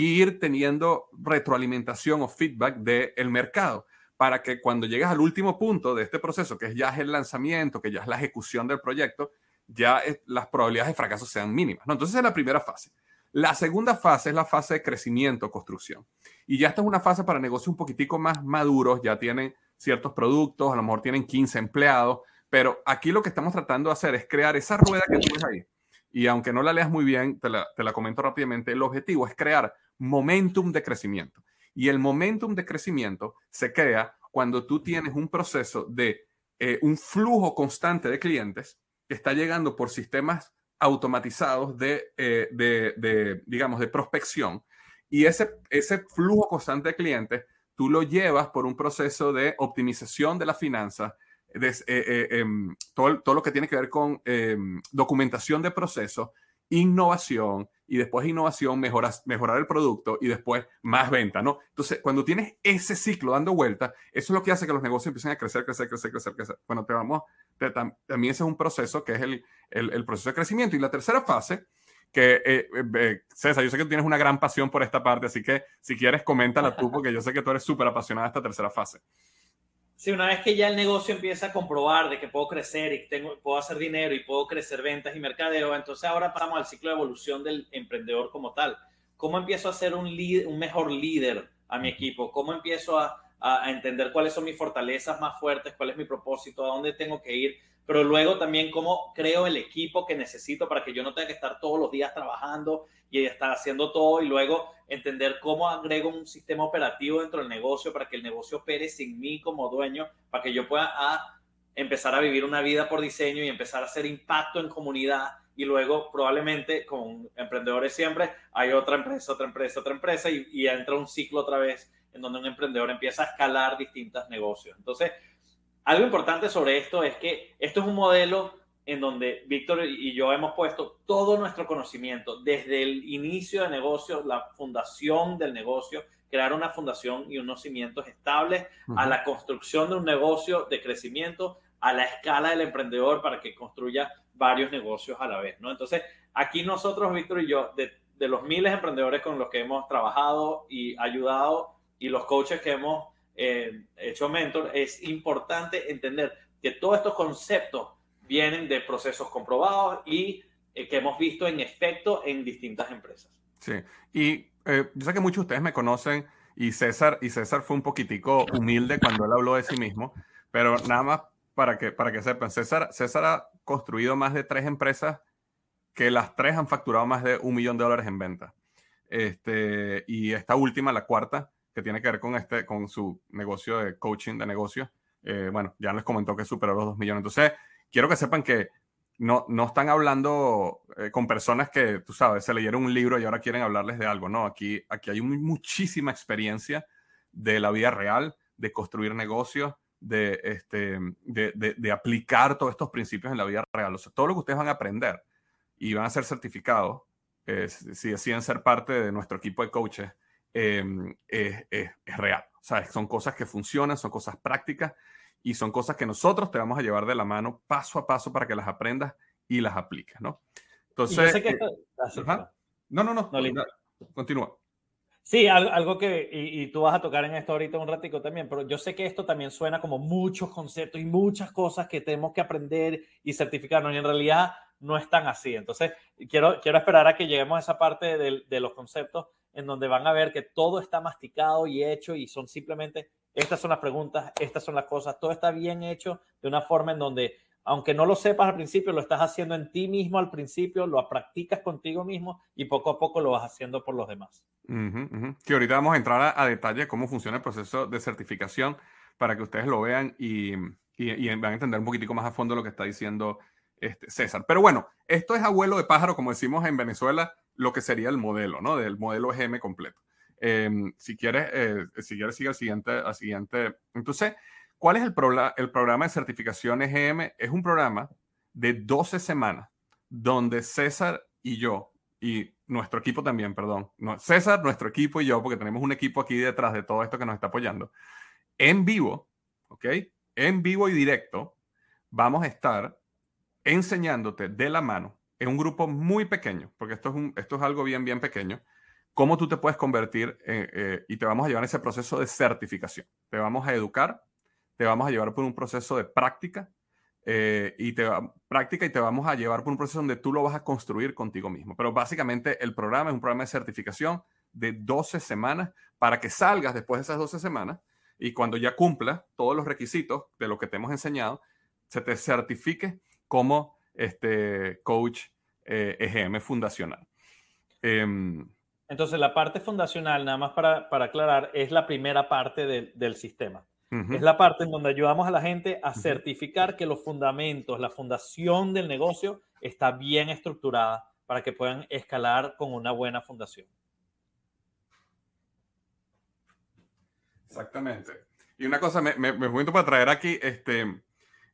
ir teniendo retroalimentación o feedback del mercado para que cuando llegas al último punto de este proceso, que ya es el lanzamiento, que ya es la ejecución del proyecto, ya las probabilidades de fracaso sean mínimas. ¿no? Entonces, es la primera fase. La segunda fase es la fase de crecimiento, construcción. Y ya esta es una fase para negocios un poquitico más maduros, ya tienen ciertos productos, a lo mejor tienen 15 empleados, pero aquí lo que estamos tratando de hacer es crear esa rueda que tú ves ahí. Y aunque no la leas muy bien, te la, te la comento rápidamente, el objetivo es crear momentum de crecimiento. Y el momentum de crecimiento se crea cuando tú tienes un proceso de eh, un flujo constante de clientes que está llegando por sistemas automatizados de, eh, de, de, digamos, de prospección. Y ese, ese flujo constante de clientes, tú lo llevas por un proceso de optimización de la finanza, de, eh, em, todo, todo, lo que tiene que ver con em, documentación de procesos, innovación y después innovación, mejoras, mejorar el producto y después más venta, ¿no? Entonces, cuando tienes ese ciclo dando vuelta, eso es lo que hace que los negocios empiecen a crecer, crecer, crecer, crecer, crecer. Bueno, te vamos, también ese es un proceso que es el, el, proceso de crecimiento. Y la tercera fase, que eh, eh, eh, César, yo sé que tú tienes una gran pasión por esta parte, así que si quieres, coméntala tú, porque yo sé que tú eres súper apasionada de esta tercera fase. Sí, una vez que ya el negocio empieza a comprobar de que puedo crecer y tengo, puedo hacer dinero y puedo crecer ventas y mercadeo, entonces ahora pasamos al ciclo de evolución del emprendedor como tal. ¿Cómo empiezo a ser un, un mejor líder a mi equipo? ¿Cómo empiezo a, a, entender cuáles son mis fortalezas más fuertes, cuál es mi propósito, a dónde tengo que ir? Pero luego también cómo creo el equipo que necesito para que yo no tenga que estar todos los días trabajando y estar haciendo todo y luego entender cómo agrego un sistema operativo dentro del negocio para que el negocio opere sin mí como dueño, para que yo pueda a, empezar a vivir una vida por diseño y empezar a hacer impacto en comunidad y luego probablemente con emprendedores siempre hay otra empresa, otra empresa, otra empresa y, y entra un ciclo otra vez en donde un emprendedor empieza a escalar distintos negocios. Entonces, algo importante sobre esto es que esto es un modelo en donde Víctor y yo hemos puesto todo nuestro conocimiento desde el inicio de negocio, la fundación del negocio, crear una fundación y unos cimientos estables, a la construcción de un negocio de crecimiento, a la escala del emprendedor para que construya varios negocios a la vez, ¿no? Entonces, aquí nosotros, Víctor y yo, de, los miles de emprendedores con los que hemos trabajado y ayudado y los coaches que hemos eh, hecho mentor, es importante entender que todos estos conceptos vienen de procesos comprobados y eh, que hemos visto en efecto en distintas empresas. Sí, y eh, yo sé que muchos de ustedes me conocen y César, y César fue un poquitico humilde cuando él habló de sí mismo, pero nada más para que, para que sepan, César, César ha construido más de tres empresas que las tres han facturado más de un millón de dólares en venta. Este, y esta última, la cuarta, que tiene que ver con, este, con su negocio de coaching de negocios, eh, bueno, ya les comentó que superó los dos millones. Entonces, quiero que sepan que no, no están hablando eh, con personas que, tú sabes, se leyeron un libro y ahora quieren hablarles de algo. No, aquí, aquí hay muchísima experiencia de la vida real, de construir negocios, de, este, de, aplicar todos estos principios en la vida real. O sea, todo lo que ustedes van a aprender y van a ser certificados, eh, si deciden ser parte de nuestro equipo de coaches, eh, es, es real. O sea, son cosas que funcionan, son cosas prácticas y son cosas que nosotros te vamos a llevar de la mano paso a paso para que las aprendas y las apliques, ¿no? Entonces, eh, ah, no, no, no, no continúa. Sí, algo que, y, tú vas a tocar en esto ahorita un ratico también, pero yo sé que esto también suena como muchos conceptos y muchas cosas que tenemos que aprender y certificarnos, y en realidad no es tan así. Entonces, quiero, quiero esperar a que lleguemos a esa parte de, de los conceptos en donde van a ver que todo está masticado y hecho y son simplemente estas son las preguntas, estas son las cosas, todo está bien hecho de una forma en donde aunque no lo sepas al principio, lo estás haciendo en ti mismo al principio, lo practicas contigo mismo y poco a poco lo vas haciendo por los demás. Que ahorita vamos a entrar a, detalle cómo funciona el proceso de certificación para que ustedes lo vean y, y, van a entender un poquitico más a fondo lo que está diciendo este, César. Pero bueno, esto es abuelo de pájaro, como decimos en Venezuela, lo que sería el modelo, ¿no? Del modelo EGM completo. Em, si quieres, eh, si quieres, sigue al siguiente, al siguiente. Entonces, ¿cuál es el, el programa de certificación EGM? Es un programa de 12 semanas donde César y yo, y nuestro equipo también, perdón, César, nuestro equipo y yo, porque tenemos un equipo aquí detrás de todo esto que nos está apoyando, en vivo, ¿ok? En vivo y directo, vamos a estar enseñándote de la mano en un grupo muy pequeño, porque esto es, un, esto es algo bien, bien pequeño, cómo tú te puedes convertir eh, y te vamos a llevar en ese proceso de certificación. Te vamos a educar, te vamos a llevar por un proceso de práctica eh, y te práctica y te vamos a llevar por un proceso donde tú lo vas a construir contigo mismo. Pero básicamente el programa es un programa de certificación de 12 semanas para que salgas después de esas 12 semanas y cuando ya cumplas todos los requisitos de lo que te hemos enseñado, se te certifique como este coach EGM eh, fundacional. Em, Entonces, la parte fundacional, nada más para, para aclarar, es la primera parte del sistema. Es la parte en donde ayudamos a la gente a certificar que los fundamentos, la fundación del negocio está bien estructurada para que puedan escalar con una buena fundación. Exactamente. Y una cosa, me, me, me para traer aquí, este,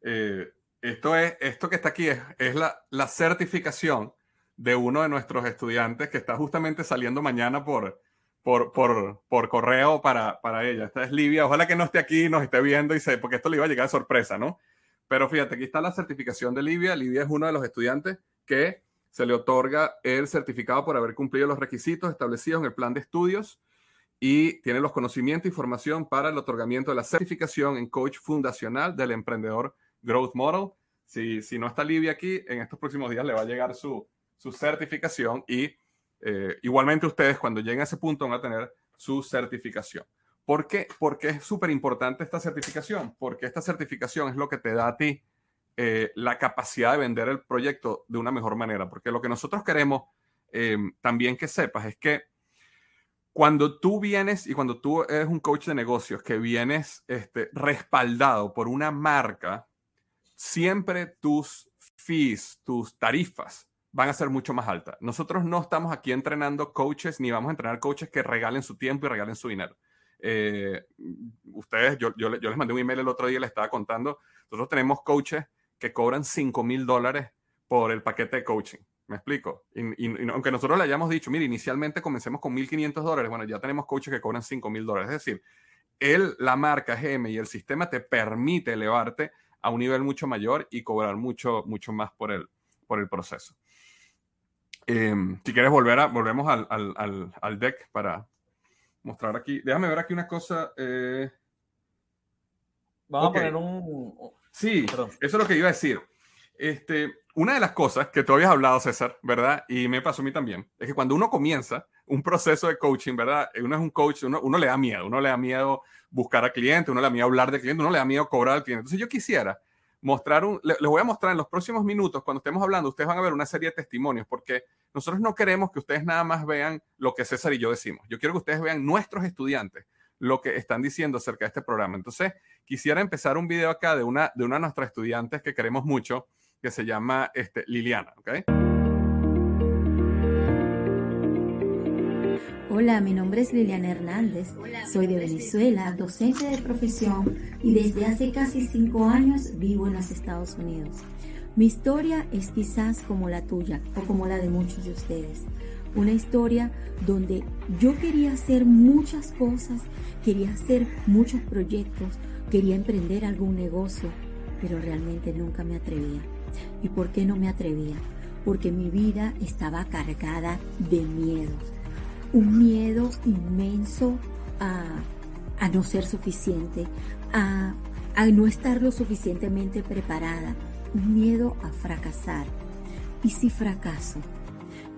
eh, esto, es, esto que está aquí es, es la, la, certificación de uno de nuestros estudiantes que está justamente saliendo mañana por, por, por, por correo para, para, ella. Esta es Livia. Ojalá que no esté aquí, nos esté viendo y sé, porque esto le iba a llegar de sorpresa, ¿no? Pero fíjate, aquí está la certificación de Livia. Livia es uno de los estudiantes que se le otorga el certificado por haber cumplido los requisitos establecidos en el plan de estudios y tiene los conocimientos y formación para el otorgamiento de la certificación en coach fundacional del emprendedor Growth Model. Si, si no está Livia aquí, en estos próximos días le va a llegar su, su certificación y eh, igualmente ustedes cuando lleguen a ese punto van a tener su certificación. ¿Por qué? Porque es súper importante esta certificación, porque esta certificación es lo que te da a ti eh, la capacidad de vender el proyecto de una mejor manera, porque lo que nosotros queremos eh, también que sepas es que cuando tú vienes y cuando tú eres un coach de negocios que vienes este, respaldado por una marca, siempre tus fees, tus tarifas van a ser mucho más altas. Nosotros no estamos aquí entrenando coaches ni vamos a entrenar coaches que regalen su tiempo y regalen su dinero. Eh, ustedes, yo, yo, les mandé un email el otro día, les estaba contando, nosotros tenemos coaches que cobran 5 mil dólares por el paquete de coaching. ¿Me explico? Y, aunque nosotros le hayamos dicho, mire, inicialmente comencemos con 1.500 dólares, bueno, ya tenemos coaches que cobran 5.000 dólares. Es decir, él, la marca GM y el sistema te permite elevarte a un nivel mucho mayor y cobrar mucho, mucho más por el, por el proceso. Em, si quieres volver a, volvemos al, al, al, deck para mostrar aquí. Déjame ver aquí una cosa. Eh. Vamos a poner un... Sí, eso es lo que iba a decir. Este, una de las cosas que tú habías hablado, César, ¿verdad? Y me pasó a mí también, es que cuando uno comienza un proceso de coaching, ¿verdad? Uno es un coach, uno, uno le da miedo, uno le da miedo buscar al cliente, uno le da miedo hablar de cliente, uno le da miedo cobrar al cliente. Entonces yo quisiera mostrar un, les voy a mostrar en los próximos minutos, cuando estemos hablando, ustedes van a ver una serie de testimonios, porque nosotros no queremos que ustedes nada más vean lo que César y yo decimos. Yo quiero que ustedes vean nuestros estudiantes lo que están diciendo acerca de este programa. Entonces, quisiera empezar un video acá de una de, una de nuestras estudiantes que queremos mucho, que se llama este, Liliana. ¿okay? Hola, mi nombre es Liliana Hernández, soy de Venezuela, docente de profesión y desde hace casi cinco años vivo en los Estados Unidos. Mi historia es quizás como la tuya o como la de muchos de ustedes. Una historia donde yo quería hacer muchas cosas, quería hacer muchos proyectos, quería emprender algún negocio, pero realmente nunca me atrevía. ¿Y por qué no me atrevía? Porque mi vida estaba cargada de miedos. Un miedo inmenso a, no ser suficiente, a, a no estar lo suficientemente preparada. Un miedo a fracasar. ¿Y si fracaso?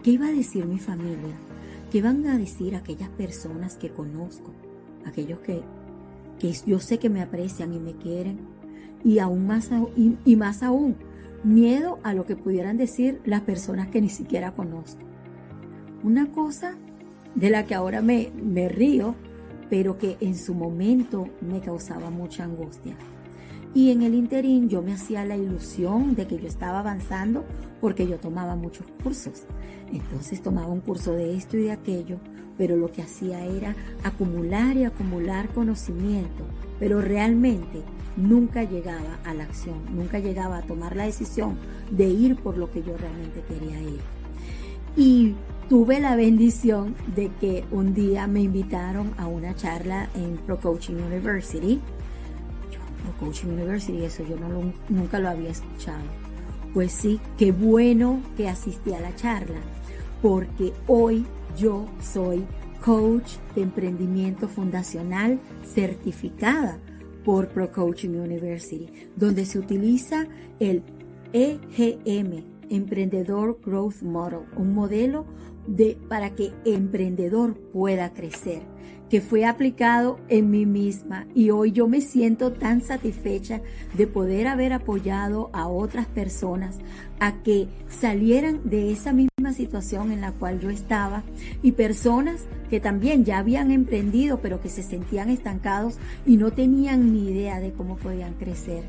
¿Qué iba a decir mi familia? ¿Qué van a decir aquellas personas que conozco? Aquellos que, que yo sé que me aprecian y me quieren y aún más, y, más aún, miedo a lo que pudieran decir las personas que ni siquiera conozco. Una cosa de la que ahora me, me río, pero que en su momento me causaba mucha angustia. Y en el interín yo me hacía la ilusión de que yo estaba avanzando porque yo tomaba muchos cursos. Entonces tomaba un curso de esto y de aquello, pero lo que hacía era acumular y acumular conocimiento, pero realmente nunca llegaba a la acción, nunca llegaba a tomar la decisión de ir por lo que yo realmente quería ir. Y tuve la bendición de que un día me invitaron a una charla en Pro Coaching University. Pro Coaching University, eso yo no nunca lo había escuchado. Pues sí, qué bueno que asistí a la charla, porque hoy yo soy coach de emprendimiento fundacional certificada por Pro Coaching University, donde se utiliza el EGM, Emprendedor Growth Model, un modelo de, para que emprendedor pueda crecer que fue aplicado en mí misma y hoy yo me siento tan satisfecha de poder haber apoyado a otras personas a que salieran de esa misma situación en la cual yo estaba y personas que también ya habían emprendido pero que se sentían estancados y no tenían ni idea de cómo podían crecer.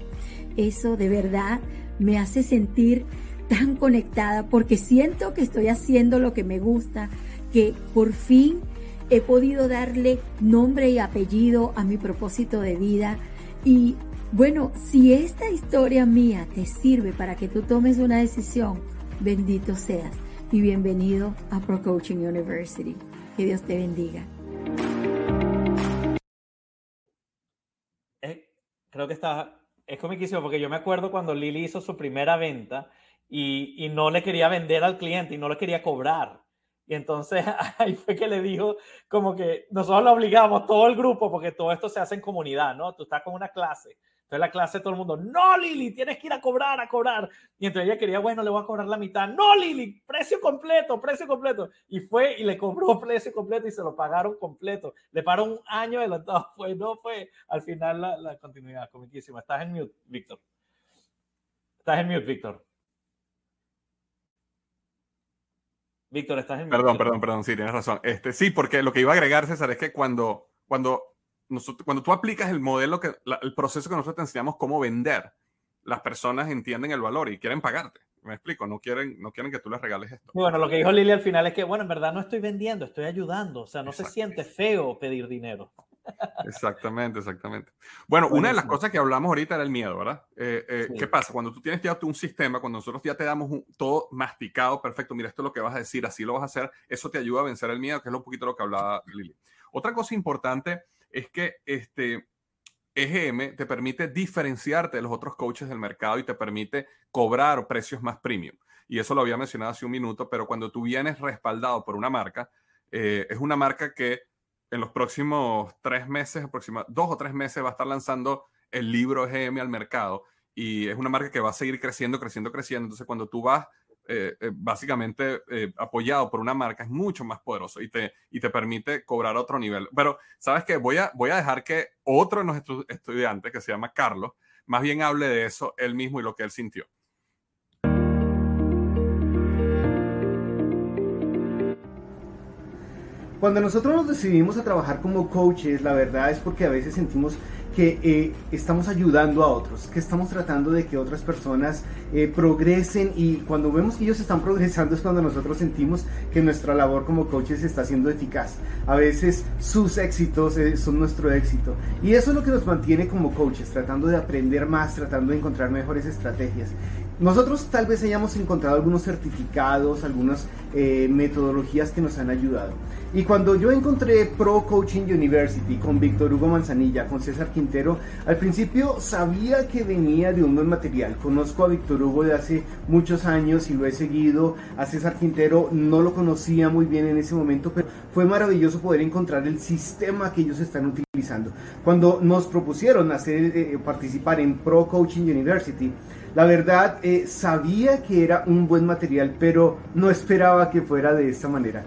Eso de verdad me hace sentir tan conectada porque siento que estoy haciendo lo que me gusta, que por fin he podido darle nombre y apellido a mi propósito de vida. Y bueno, si esta historia mía te sirve para que tú tomes una decisión, bendito seas y bienvenido a Pro Coaching University. Que Dios te bendiga. Eh, creo que está, es comiquísimo porque yo me acuerdo cuando Lili hizo su primera venta y, y no le quería vender al cliente y no le quería cobrar. Y entonces ahí fue que le dijo como que nosotros lo obligamos, todo el grupo, porque todo esto se hace en comunidad, ¿no? Tú estás con una clase. Entonces la clase todo el mundo, no Lili, tienes que ir a cobrar, a cobrar. Y entonces ella quería, bueno, le voy a cobrar la mitad. No Lili, precio completo, precio completo. Y fue y le cobró precio completo y se lo pagaron completo. Le pagaron un año adelantado. Fue, no fue al final la, la continuidad, comiquísima. Estás en mute, Víctor. Estás en mute, Víctor. Víctor, estás en Perdón, perdón, perdón, sí, tienes razón. Este, sí, porque lo que iba a agregar, César, es que cuando, cuando, nosotros, cuando tú aplicas el modelo, que, el proceso que nosotros te enseñamos cómo vender, las personas entienden el valor y quieren pagarte. Me explico, no quieren, no quieren que tú les regales esto. Bueno, lo que dijo Lili al final es que, bueno, en verdad no estoy vendiendo, estoy ayudando. O sea, no se siente feo pedir dinero. Exactamente, exactamente. Bueno, una de las cosas que hablamos ahorita era el miedo, ¿verdad? Eh, eh, ¿Qué pasa? Cuando tú tienes ya un sistema, cuando nosotros ya te damos todo masticado, perfecto, mira, esto es lo que vas a decir, así lo vas a hacer, eso te ayuda a vencer el miedo, que es lo poquito lo que hablaba Lili. Otra cosa importante es que este EGM te permite diferenciarte de los otros coaches del mercado y te permite cobrar precios más premium. Y eso lo había mencionado hace un minuto, pero cuando tú vienes respaldado por una marca, eh, es una marca que en los próximos tres meses, dos o tres meses, va a estar lanzando el libro EGM al mercado y es una marca que va a seguir creciendo, creciendo, creciendo. Entonces, cuando tú vas eh, eh, básicamente eh, apoyado por una marca, es mucho más poderoso y te, y te permite cobrar otro nivel. Pero, ¿sabes qué? Voy a, voy a dejar que otro de nuestros estudiantes, que se llama Carlos, más bien hable de eso él mismo y lo que él sintió. Cuando nosotros nos decidimos a trabajar como coaches, la verdad es porque a veces sentimos que eh, estamos ayudando a otros, que estamos tratando de que otras personas eh, progresen y cuando vemos que ellos están progresando es cuando nosotros sentimos que nuestra labor como coaches está siendo eficaz. A veces sus éxitos eh, son nuestro éxito y eso es lo que nos mantiene como coaches, tratando de aprender más, tratando de encontrar mejores estrategias. Nosotros tal vez hayamos encontrado algunos certificados, algunas metodologías que nos han ayudado. Y cuando yo encontré Pro Coaching University con Víctor Hugo Manzanilla, con César Quintero, al principio sabía que venía de un buen material. Conozco a Víctor Hugo de hace muchos años y lo he seguido. A César Quintero no lo conocía muy bien en ese momento, pero fue maravilloso poder encontrar el sistema que ellos están utilizando. Cuando nos propusieron hacer, eh, participar en Pro Coaching University, la verdad eh, sabía que era un buen material, pero no esperaba que fuera de esta manera.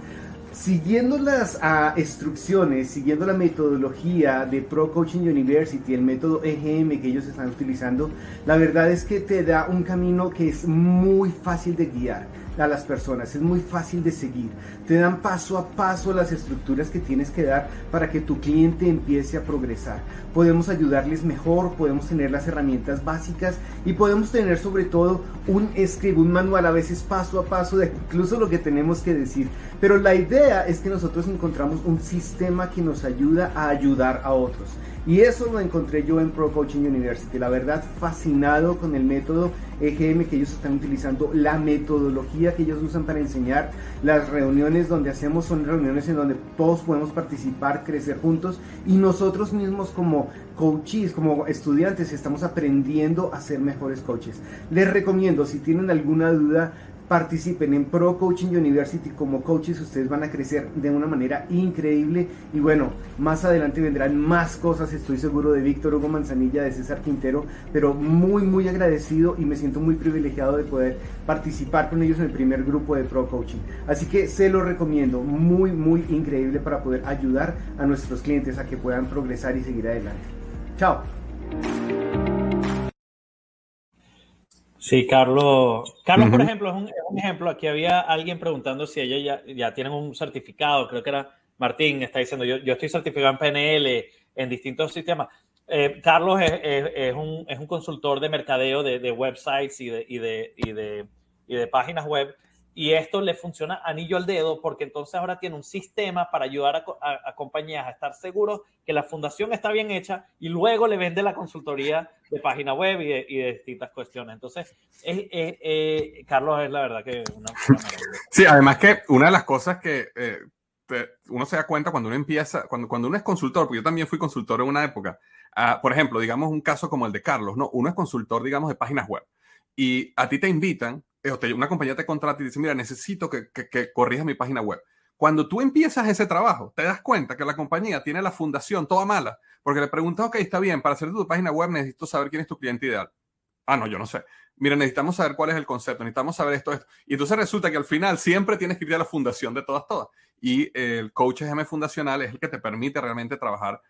Siguiendo las uh, instrucciones, siguiendo la metodología de Pro Coaching University, el método EGM que ellos están utilizando, la verdad es que te da un camino que es muy fácil de guiar a las personas, es muy fácil de seguir. Te dan paso a paso las estructuras que tienes que dar para que tu cliente empiece a progresar. Podemos ayudarles mejor, podemos tener las herramientas básicas y podemos tener sobre todo un script, un manual a veces paso a paso de incluso lo que tenemos que decir. Pero la idea es que nosotros encontramos un sistema que nos ayuda a ayudar a otros. Y eso lo encontré yo en Pro Coaching University. La verdad, fascinado con el método EGM que ellos están utilizando, la metodología que ellos usan para enseñar. Las reuniones donde hacemos son reuniones en donde todos podemos participar, crecer juntos. Y nosotros mismos como coaches, como estudiantes, estamos aprendiendo a ser mejores coaches. Les recomiendo, si tienen alguna duda, participen en Pro Coaching University como coaches, ustedes van a crecer de una manera increíble y bueno, más adelante vendrán más cosas, estoy seguro de Víctor Hugo Manzanilla, de César Quintero, pero muy muy agradecido y me siento muy privilegiado de poder participar con ellos en el primer grupo de Pro Coaching. Así que se lo recomiendo, muy muy increíble para poder ayudar a nuestros clientes a que puedan progresar y seguir adelante. Chao. Sí, Carlos. Carlos, por ejemplo, es un, ejemplo. Aquí había alguien preguntando si ellos ya, ya, tienen un certificado. Creo que era Martín, está diciendo, yo, yo estoy certificado en PNL, en distintos sistemas. Eh, Carlos es, es, un, es, un, consultor de mercadeo de, de websites y de, y, y, de, y de páginas web y esto le funciona anillo al dedo porque entonces ahora tiene un sistema para ayudar a, compañías a estar seguros que la fundación está bien hecha y luego le vende la consultoría de página web y de, distintas cuestiones. Entonces, Carlos es la verdad que una, Sí, además que una de las cosas que eh, uno se da cuenta cuando uno empieza, cuando, cuando uno es consultor, porque yo también fui consultor en una época, por ejemplo, digamos un caso como el de Carlos, ¿no? Uno es consultor, digamos, de páginas web y a ti te invitan eh, una compañía te contrata y dice, mira, necesito que, que, corrijas mi página web. Cuando tú empiezas ese trabajo, te das cuenta que la compañía tiene la fundación toda mala, porque le preguntas, ok, está bien, para hacer tu página web necesito saber quién es tu cliente ideal. Ah, no, yo no sé. Mira, necesitamos saber cuál es el concepto, necesitamos saber esto, esto. Y entonces resulta que al final siempre tienes que ir a la fundación de todas, todas. Y el coach GM fundacional es el que te permite realmente trabajar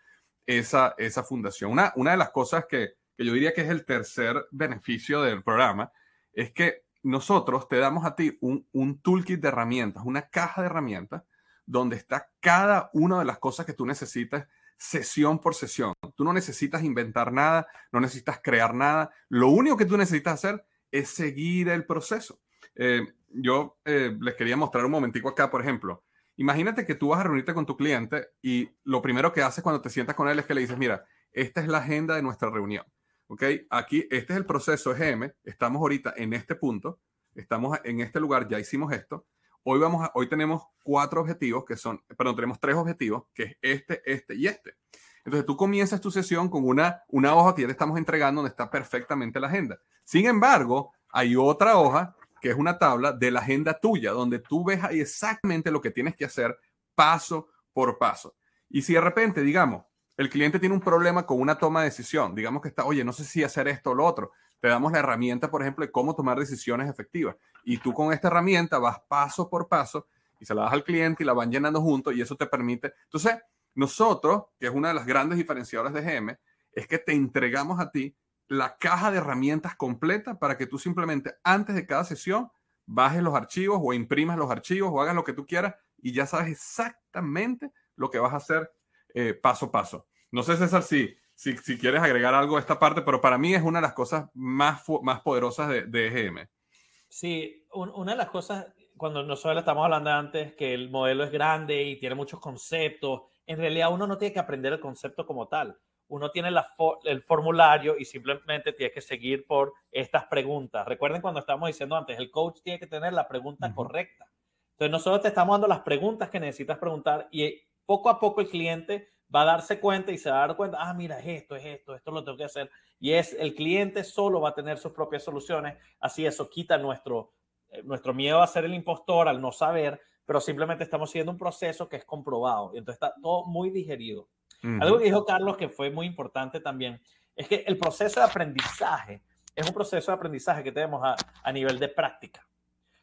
esa, esa fundación. Una, una de las cosas que, que yo diría que es el tercer beneficio del programa es que nosotros te damos a ti un, un toolkit de herramientas, una caja de herramientas, donde está cada una de las cosas que tú necesitas sesión por sesión. Tú no necesitas inventar nada, no necesitas crear nada. Lo único que tú necesitas hacer es seguir el proceso. Eh, yo eh, les quería mostrar un momentico acá, por ejemplo. Imagínate que tú vas a reunirte con tu cliente y lo primero que haces cuando te sientas con él es que le dices, mira, esta es la agenda de nuestra reunión. ¿Ok? Aquí, este es el proceso EGM, estamos ahorita en este punto, estamos en este lugar, ya hicimos esto. Hoy, vamos a, hoy tenemos cuatro objetivos que son, perdón, tenemos tres objetivos, que es este, este y este. Entonces tú comienzas tu sesión con una, una hoja que ya te estamos entregando donde está perfectamente la agenda. Sin embargo, hay otra hoja que es una tabla de la agenda tuya, donde tú ves ahí exactamente lo que tienes que hacer paso por paso. Y si de repente, digamos, el cliente tiene un problema con una toma de decisión. Digamos que está, oye, no sé si hacer esto o lo otro. Te damos la herramienta, por ejemplo, de cómo tomar decisiones efectivas. Y tú con esta herramienta vas paso por paso y se la das al cliente y la van llenando juntos y eso te permite. Entonces, nosotros, que es una de las grandes diferenciadoras de GM, es que te entregamos a ti la caja de herramientas completa para que tú simplemente antes de cada sesión bajes los archivos o imprimas los archivos o hagas lo que tú quieras y ya sabes exactamente lo que vas a hacer eh, paso a paso. No sé, César, si, si, si, quieres agregar algo a esta parte, pero para mí es una de las cosas más, más poderosas de, de EGM. Sí, una de las cosas, cuando nosotros estamos hablando antes, que el modelo es grande y tiene muchos conceptos, en realidad uno no tiene que aprender el concepto como tal. Uno tiene la el formulario y simplemente tiene que seguir por estas preguntas. Recuerden cuando estábamos diciendo antes, el coach tiene que tener la pregunta correcta. Entonces nosotros te estamos dando las preguntas que necesitas preguntar y poco a poco el cliente va a darse cuenta y se va a dar cuenta, ah, mira, es esto, es esto, esto lo tengo que hacer. Y es el cliente solo va a tener sus propias soluciones. Así eso quita nuestro, eh, nuestro miedo a ser el impostor, al no saber, pero simplemente estamos siguiendo un proceso que es comprobado. Y entonces está todo muy digerido. Algo que dijo Carlos que fue muy importante también es que el proceso de aprendizaje es un proceso de aprendizaje que tenemos a, a nivel de práctica.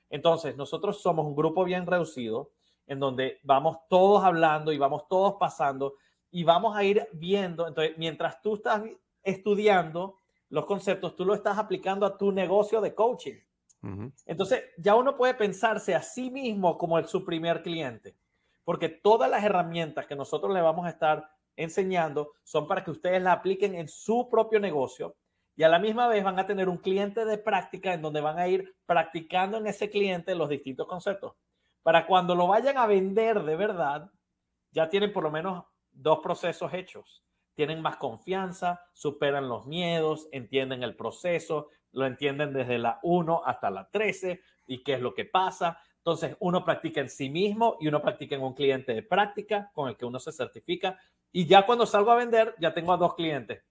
Entonces, nosotros somos un grupo bien reducido en donde vamos todos hablando y vamos todos pasando y vamos a ir viendo. Entonces, mientras tú estás estudiando los conceptos, tú lo estás aplicando a tu negocio de coaching. Entonces, ya uno puede pensarse a sí mismo como el, su primer cliente, porque todas las herramientas que nosotros le vamos a estar enseñando son para que ustedes la apliquen en su propio negocio y a la misma vez van a tener un cliente de práctica en donde van a ir practicando en ese cliente los distintos conceptos. Para cuando lo vayan a vender de verdad, ya tienen por lo menos dos procesos hechos. Tienen más confianza, superan los miedos, entienden el proceso, lo entienden desde la 1 hasta la 13 y qué es lo que pasa. Entonces, uno practica en sí mismo y uno practica en un cliente de práctica con el que uno se certifica. Y ya cuando salgo a vender, ya tengo a dos clientes.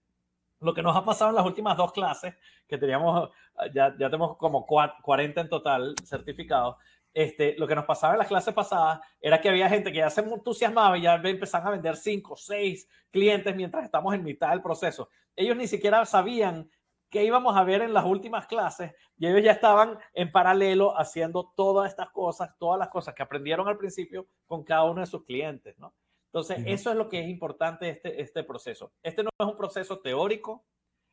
Lo que nos ha pasado en las últimas dos clases, que teníamos, ya, ya tenemos como 40 en total certificados, este, lo que nos pasaba en las clases pasadas era que había gente que ya se entusiasmaba y ya empezaban a vender cinco, seis clientes mientras estamos en mitad del proceso. Ellos ni siquiera sabían qué íbamos a ver en las últimas clases y ellos ya estaban en paralelo haciendo todas estas cosas, todas las cosas que aprendieron al principio con cada uno de sus clientes, ¿no? Entonces, eso es lo que es importante este, este proceso. Este no es un proceso teórico,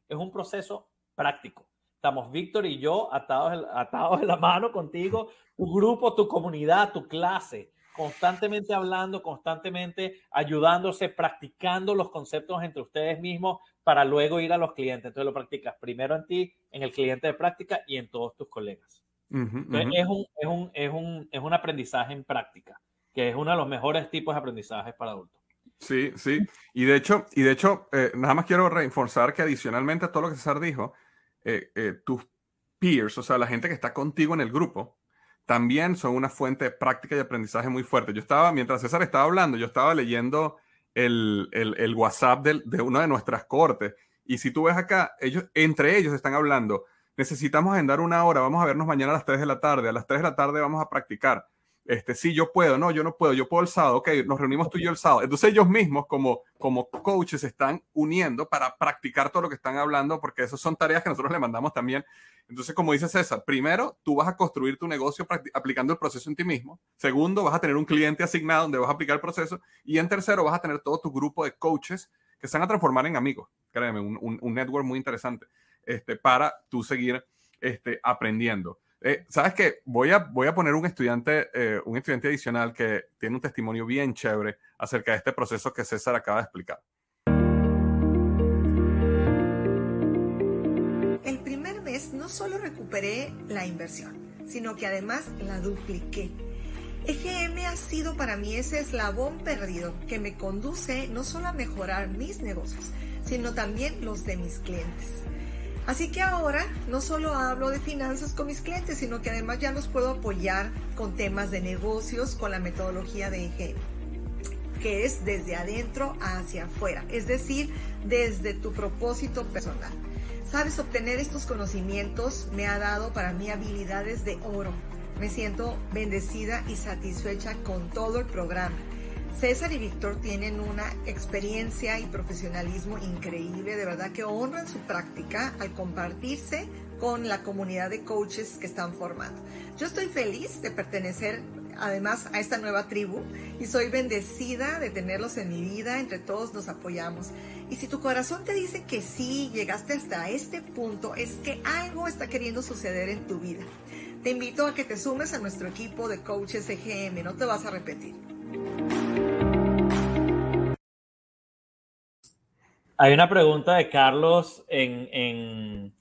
es un proceso práctico. Estamos Víctor y yo atados, atados de la mano contigo, tu grupo, tu comunidad, tu clase, constantemente hablando, constantemente ayudándose, practicando los conceptos entre ustedes mismos para luego ir a los clientes. Entonces lo practicas primero en ti, en el cliente de práctica y en todos tus colegas. es, un, es, un, es, un, es un aprendizaje en práctica, que es uno de los mejores tipos de aprendizaje para adultos. Sí, sí. Y de hecho, y de hecho eh, nada más quiero reforzar que adicionalmente a todo lo que César dijo, eh, eh, tus peers, o sea, la gente que está contigo en el grupo, también son una fuente práctica y aprendizaje muy fuerte. Yo estaba, mientras César estaba hablando, yo estaba leyendo el, el, WhatsApp de, de, una de nuestras cortes. Y si tú ves acá, ellos, entre ellos están hablando, necesitamos agendar una hora, vamos a vernos mañana a las 3 de la tarde, a las 3 de la tarde vamos a practicar este, sí, yo puedo, no, yo no puedo, yo puedo el sábado, ok, nos reunimos tú y yo el sábado. Entonces ellos mismos como, como coaches están uniendo para practicar todo lo que están hablando, porque esas son tareas que nosotros le mandamos también. Entonces, como dice César, primero, tú vas a construir tu negocio aplicando el proceso en ti mismo. Segundo, vas a tener un cliente asignado donde vas a aplicar el proceso. Y en tercero, vas a tener todo tu grupo de coaches que se van a transformar en amigos. Créeme, un, un, network muy interesante este, para tú seguir este, aprendiendo. Eh, ¿Sabes qué? Voy a, voy a poner un estudiante, eh, un estudiante adicional que tiene un testimonio bien chévere acerca de este proceso que César acaba de explicar. El primer mes no solo recuperé la inversión, sino que además la dupliqué. EGM ha sido para mí ese eslabón perdido que me conduce no solo a mejorar mis negocios, sino también los de mis clientes. Así que ahora no solo hablo de finanzas con mis clientes, sino que además ya los puedo apoyar con temas de negocios con la metodología de EG, que es desde adentro hacia afuera, es decir, desde tu propósito personal. Sabes, obtener estos conocimientos me ha dado para mí habilidades de oro. Me siento bendecida y satisfecha con todo el programa César y Víctor tienen una experiencia y profesionalismo increíble, de verdad que honran su práctica al compartirse con la comunidad de coaches que están formando. Yo estoy feliz de pertenecer además a esta nueva tribu y soy bendecida de tenerlos en mi vida, entre todos nos apoyamos. Y si tu corazón te dice que sí, llegaste hasta este punto, es que algo está queriendo suceder en tu vida. Te invito a que te sumes a nuestro equipo de coaches EGM, no te vas a repetir. Hay una pregunta de Carlos en, en,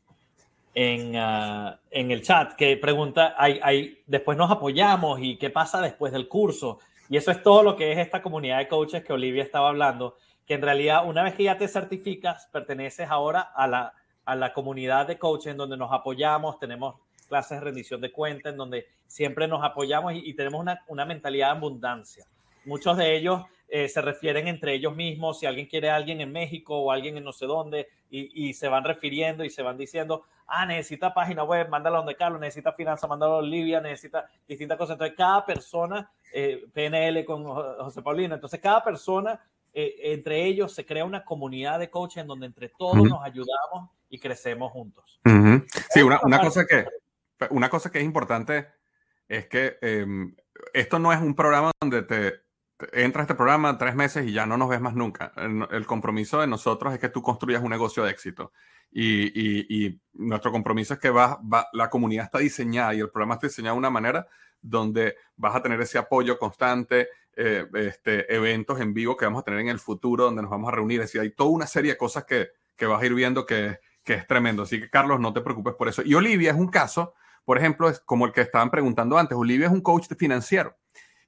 en, ah, en el chat que pregunta, hay, hay, después nos apoyamos y qué pasa después del curso. Y eso es todo lo que es esta comunidad de coaches que Olivia estaba hablando, que en realidad una vez que ya te certificas, perteneces ahora a la, a la comunidad de coaches en donde nos apoyamos, tenemos clases de rendición de cuentas, en donde siempre nos apoyamos y, y tenemos una, una mentalidad de abundancia. Muchos de ellos eh, se refieren entre ellos mismos, si alguien quiere a alguien en México o alguien en no sé dónde, y, se van refiriendo y se van diciendo, ah, necesita página web, mándala donde Carlos, necesita finanzas, mándala a Olivia, necesita distintas cosas. Entonces, cada persona, eh, PNL con José Paulino, entonces cada persona, eh, entre ellos se crea una comunidad de coaches en donde entre todos nos ayudamos y crecemos juntos. Sí, una, una, cosa que, una cosa que es importante es que em, esto no es un programa donde te, entras a este programa tres meses y ya no nos ves más nunca. El, compromiso de nosotros es que tú construyas un negocio de éxito. Y, nuestro compromiso es que va, la comunidad está diseñada y el programa está diseñado de una manera donde vas a tener ese apoyo constante, eh, este, eventos en vivo que vamos a tener en el futuro, donde nos vamos a reunir. Es hay toda una serie de cosas que, que vas a ir viendo que, que es tremendo. Así que, Carlos, no te preocupes por eso. Y Olivia es un caso, por ejemplo, es como el que estaban preguntando antes. Olivia es un coach financiero.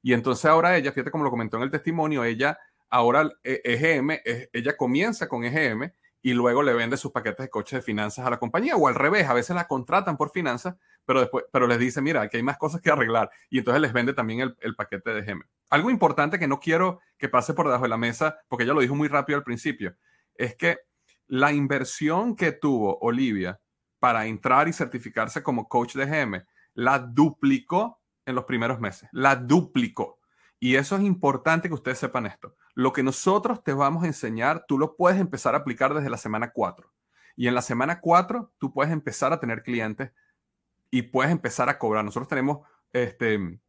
Y entonces ahora ella, fíjate como lo comentó en el testimonio, ella ahora EGM, e ella comienza con EGM y luego le vende sus paquetes de coches de finanzas a la compañía o al revés, a veces la contratan por finanzas, pero después, pero les dice, mira, aquí hay más cosas que arreglar y entonces les vende también el, el paquete de EGM. Algo importante que no quiero que pase por debajo de la mesa, porque ella lo dijo muy rápido al principio, es que la inversión que tuvo Olivia para entrar y certificarse como coach de EGM, la duplicó en los primeros meses, la duplicó. Y eso es importante que ustedes sepan esto. Lo que nosotros te vamos a enseñar, tú lo puedes empezar a aplicar desde la semana 4. Y en la semana 4, tú puedes empezar a tener clientes y puedes empezar a cobrar. Nosotros tenemos este,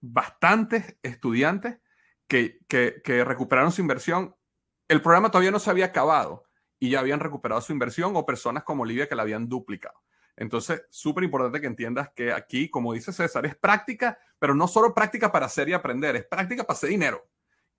bastantes estudiantes que, que, recuperaron su inversión. El programa todavía no se había acabado y ya habían recuperado su inversión o personas como Olivia que la habían duplicado. Entonces, súper importante que entiendas que aquí, como dice César, es práctica, pero no solo práctica para hacer y aprender, es práctica para hacer dinero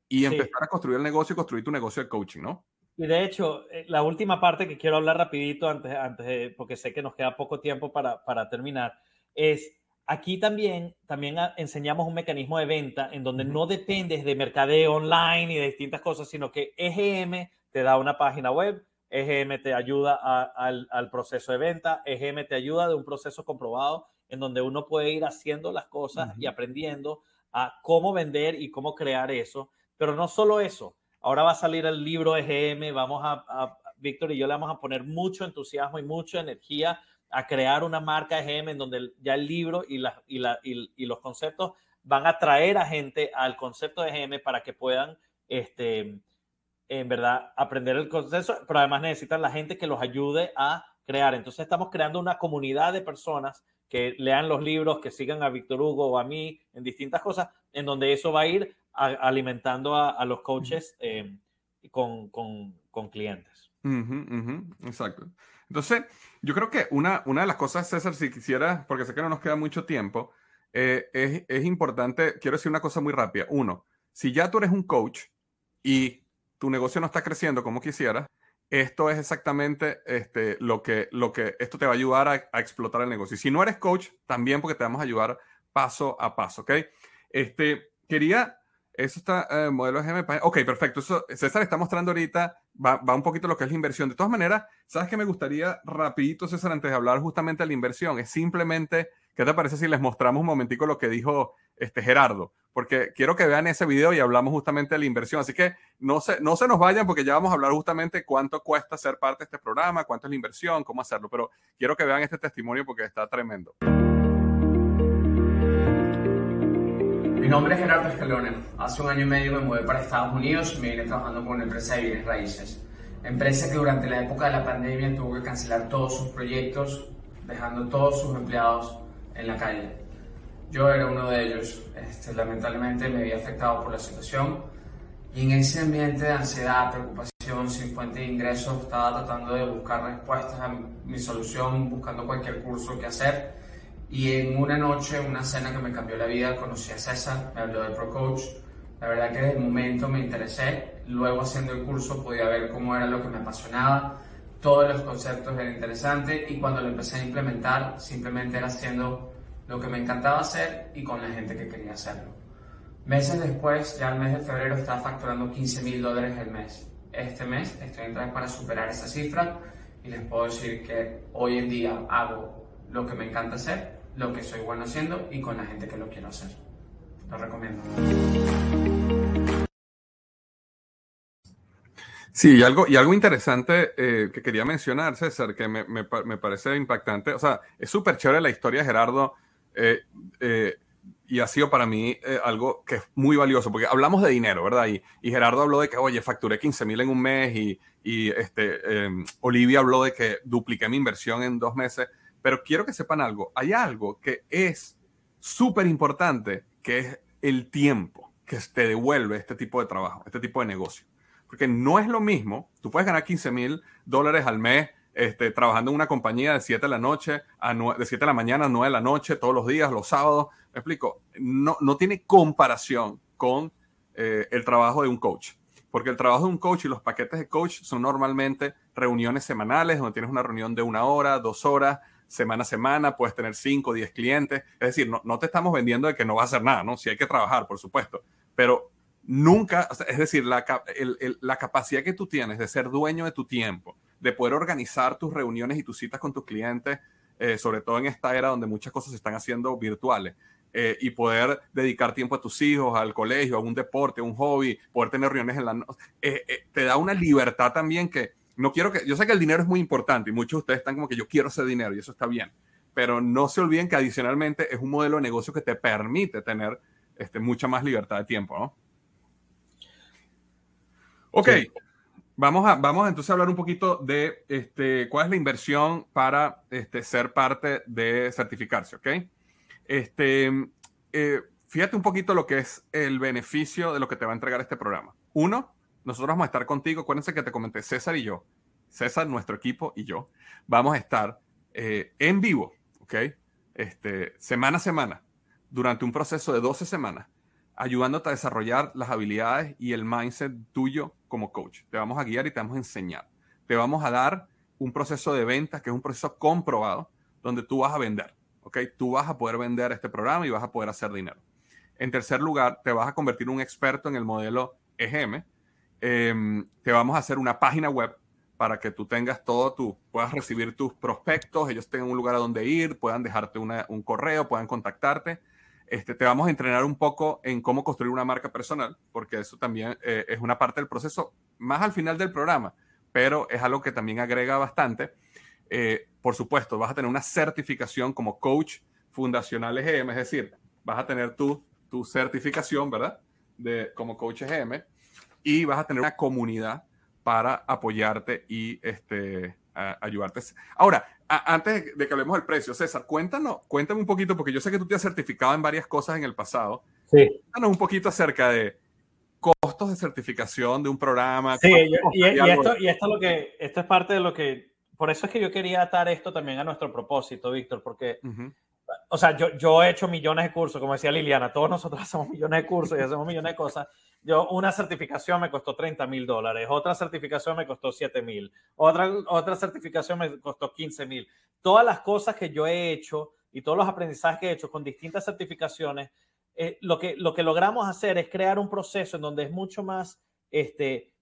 y empezar a construir el negocio y construir tu negocio de coaching, ¿no? Y de hecho, eh, la última parte que quiero hablar rapidito antes, antes porque sé que nos queda poco tiempo para, para terminar, es aquí también, también enseñamos un mecanismo de venta en donde no dependes de mercadeo online y de distintas cosas, sino que EGM te da una página web, EGM te ayuda al, al, proceso de venta, EGM te ayuda de un proceso comprobado en donde uno puede ir haciendo las cosas y aprendiendo a cómo vender y cómo crear eso. Pero no solo eso, ahora va a salir el libro EGM, vamos a, Víctor y yo le vamos a poner mucho entusiasmo y mucha energía a crear una marca EGM en donde ya el libro y, la, y, la, y, los conceptos van a traer a gente al concepto de EGM para que puedan este, en verdad, aprender el proceso, pero además necesitan la gente que los ayude a crear. Entonces estamos creando una comunidad de personas que lean los libros, que sigan a Víctor Hugo o a mí en distintas cosas, en donde eso va a ir alimentando a, los coaches eh, con, con, clientes. exacto. Entonces, yo creo que una, una de las cosas, César, si quisiera, porque sé que no nos queda mucho tiempo, eh, es, es importante, quiero decir una cosa muy rápida. Uno, si ya tú eres un coach y tu negocio no está creciendo como quisieras, esto es exactamente este, lo, que, lo que esto te va a ayudar a, explotar el negocio. Y si no eres coach, también porque te vamos a ayudar paso a paso, ¿ok? Este, quería, eso está, eh, modelo GM, ok, perfecto. Eso, César está mostrando ahorita, va, va, un poquito lo que es la inversión. De todas maneras, ¿sabes qué me gustaría rapidito, César, antes de hablar justamente de la inversión? Es simplemente, ¿qué te parece si les mostramos un momentico lo que dijo este Gerardo? porque quiero que vean ese video y hablamos justamente de la inversión. Así que no se, no se nos vayan porque ya vamos a hablar justamente cuánto cuesta ser parte de este programa, cuánto es la inversión, cómo hacerlo. Pero quiero que vean este testimonio porque está tremendo. Mi nombre es Gerardo Escalone. Hace un año y medio me mudé para Estados Unidos y me vine trabajando con una empresa de bienes raíces. Empresa que durante la época de la pandemia tuvo que cancelar todos sus proyectos, dejando todos sus empleados en la calle. Yo era uno de ellos. Este, lamentablemente me había afectado por la situación y en ese ambiente de ansiedad, preocupación, sin fuente de ingresos, estaba tratando de buscar respuestas a mi solución, buscando cualquier curso que hacer. Y en una noche, una cena que me cambió la vida, conocí a César, me habló de Pro Coach. La verdad que desde el momento me interesé. Luego haciendo el curso podía ver cómo era lo que me apasionaba. Todos los conceptos eran interesantes y cuando lo empecé a implementar, simplemente era haciendo lo que me encantaba hacer y con la gente que quería hacerlo. Meses después, ya el mes de febrero, estaba facturando 15 mil dólares al mes. Este mes estoy entrando para superar esa cifra y les puedo decir que hoy en día hago lo que me encanta hacer, lo que soy bueno haciendo y con la gente que lo quiero hacer. Lo recomiendo. Sí, y algo, y algo interesante eh, que quería mencionar, César, que me, me, me parece impactante, o sea, es súper chévere la historia de Gerardo eh, eh, y ha sido para mí algo que es muy valioso, porque hablamos de dinero, ¿verdad? Y, Gerardo habló de que, oye, facturé 15 mil en un mes y, y este, em, Olivia habló de que dupliqué mi inversión en dos meses, pero quiero que sepan algo, hay algo que es súper importante, que es el tiempo que te devuelve este tipo de trabajo, este tipo de negocio. Porque no es lo mismo, tú puedes ganar 15 mil dólares al mes este, trabajando en una compañía de 7 de la noche, a de 7 de la mañana a 9 de la noche, todos los días, los sábados. Me explico, no, no tiene comparación con eh, el trabajo de un coach. Porque el trabajo de un coach y los paquetes de coach son normalmente reuniones semanales, donde tienes una reunión de una hora, dos horas, semana a semana, puedes tener 5 o 10 clientes. Es decir, no, no, te estamos vendiendo de que no va a hacer nada, ¿no? Si hay que trabajar, por supuesto. Pero nunca, es decir, la, la capacidad que tú tienes de ser dueño de tu tiempo, de poder organizar tus reuniones y tus citas con tus clientes, eh, sobre todo en esta era donde muchas cosas se están haciendo virtuales. Eh, y poder dedicar tiempo a tus hijos, al colegio, a un deporte, a un hobby, poder tener reuniones en la noche, eh, te da una libertad también que no quiero que, yo sé que el dinero es muy importante y muchos de ustedes están como que yo quiero ese dinero y eso está bien, pero no se olviden que adicionalmente es un modelo de negocio que te permite tener este, mucha más libertad de tiempo. Ok, Vamos a, vamos entonces a hablar un poquito de este, cuál es la inversión para este, ser parte de certificarse, ¿ok? Este, eh, fíjate un poquito lo que es el beneficio de lo que te va a entregar este programa. Uno, nosotros vamos a estar contigo. Acuérdense que te comenté César y yo, César, nuestro equipo y yo, vamos a estar eh, en vivo, ¿ok? Este, semana a semana, durante un proceso de 12 semanas, ayudándote a desarrollar las habilidades y el mindset tuyo como coach. Te vamos a guiar y te vamos a enseñar. Te vamos a dar un proceso de ventas que es un proceso comprobado donde tú vas a vender. ¿ok? Tú vas a poder vender este programa y vas a poder hacer dinero. En tercer lugar, te vas a convertir en un experto en el modelo EGM. Em, te vamos a hacer una página web para que tú tengas todo, tú puedas recibir tus prospectos, ellos tengan un lugar a donde ir, puedan dejarte un correo, puedan contactarte este, te vamos a entrenar un poco en cómo construir una marca personal, porque eso también eh, es una parte del proceso, más al final del programa, pero es algo que también agrega bastante. Eh, por supuesto, vas a tener una certificación como coach fundacional EGM, es decir, vas a tener tu, tu certificación, ¿verdad? De, como coach EGM y vas a tener una comunidad para apoyarte y este, ayudarte. Ahora, antes de que hablemos del precio, César, cuéntanos, cuéntame un poquito, porque yo sé que tú te has certificado en varias cosas en el pasado. Sí. Cuéntanos un poquito acerca de costos de certificación de un programa. Sí, y, esto, y esto, lo que, esto es parte de lo que, por eso es que yo quería atar esto también a nuestro propósito, Víctor, porque, o sea, yo, yo he hecho millones de cursos, como decía Liliana, todos nosotros hacemos millones de cursos y hacemos millones de cosas, yo, una certificación me costó 30 mil dólares, otra certificación me costó 7 mil, otra, otra certificación me costó 15 mil. Todas las cosas que yo he hecho y todos los aprendizajes que he hecho con distintas certificaciones, eh, lo, que, lo que logramos hacer es crear un proceso en donde es mucho más este,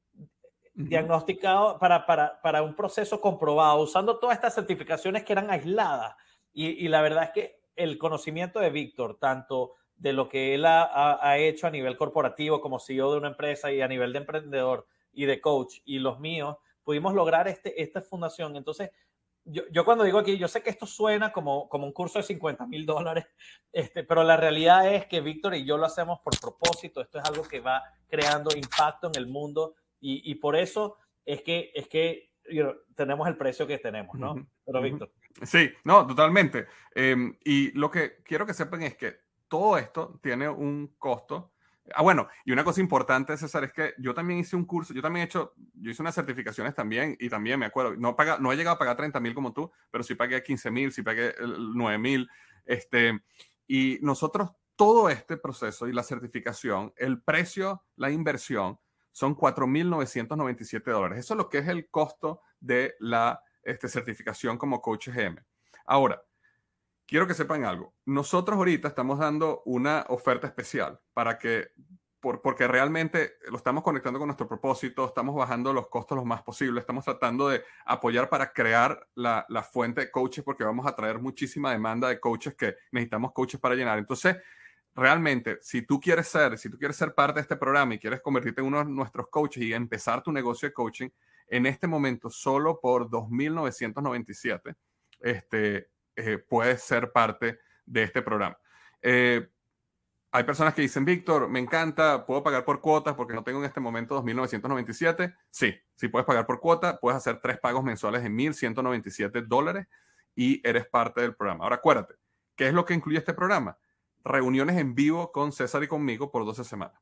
diagnosticado para, para, para, un proceso comprobado, usando todas estas certificaciones que eran aisladas. Y, y la verdad es que el conocimiento de Víctor, tanto de lo que él ha, hecho a nivel corporativo como CEO de una empresa y a nivel de emprendedor y de coach y los míos, pudimos lograr este, esta fundación. Entonces, yo, yo, cuando digo aquí, yo sé que esto suena como, como un curso de 50 mil dólares, este, pero la realidad es que Víctor y yo lo hacemos por propósito. Esto es algo que va creando impacto en el mundo y, y por eso es que, es que tenemos el precio que tenemos, ¿no? Pero Víctor. Sí, no, totalmente. Em, y lo que quiero que sepan es que todo esto tiene un costo. Ah, bueno, y una cosa importante, César, es que yo también hice un curso, yo también he hecho, yo hice unas certificaciones también y también me acuerdo, no, paga, no he llegado a pagar 30 mil como tú, pero sí pagué 15 mil, sí pagué 9 mil. Este, y nosotros, todo este proceso y la certificación, el precio, la inversión, son 4.997 dólares. Eso es lo que es el costo de la este, certificación como coach GM. Ahora, quiero que sepan algo. Nosotros ahorita estamos dando una oferta especial para que, por, porque realmente lo estamos conectando con nuestro propósito, estamos bajando los costos lo más posible, estamos tratando de apoyar para crear la, la fuente de coaches porque vamos a traer muchísima demanda de coaches que necesitamos coaches para llenar. Entonces, realmente, si tú quieres ser, si tú quieres ser parte de este programa y quieres convertirte en uno de nuestros coaches y empezar tu negocio de coaching, en este momento solo por 2.997, este, eh, puedes ser parte de este programa. Eh, hay personas que dicen, Víctor, me encanta, puedo pagar por cuotas porque no tengo en este momento 2.997. Sí, sí puedes pagar por cuota, puedes hacer tres pagos mensuales de 1.197 dólares y eres parte del programa. Ahora acuérdate, ¿qué es lo que incluye este programa? reuniones en vivo con César y conmigo por 12 semanas.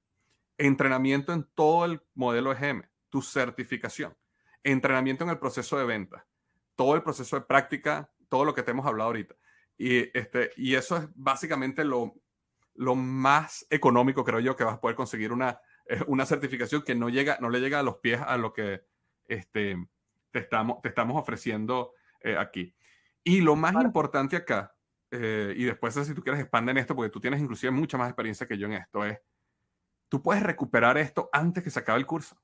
Entrenamiento en todo el modelo EGM, tu certificación. Entrenamiento en el proceso de venta, todo el proceso de práctica, todo lo que te hemos hablado ahorita. Y, este, y eso es básicamente lo, lo más económico, creo yo, que vas a poder conseguir una, eh, una certificación que no, llega, no le llega a los pies a lo que este, te, estamos, te estamos ofreciendo eh, aquí. Y lo más importante acá, eh, y después si tú quieres expandir en esto, porque tú tienes inclusive mucha más experiencia que yo en esto, es, tú puedes recuperar esto antes que se acabe el curso.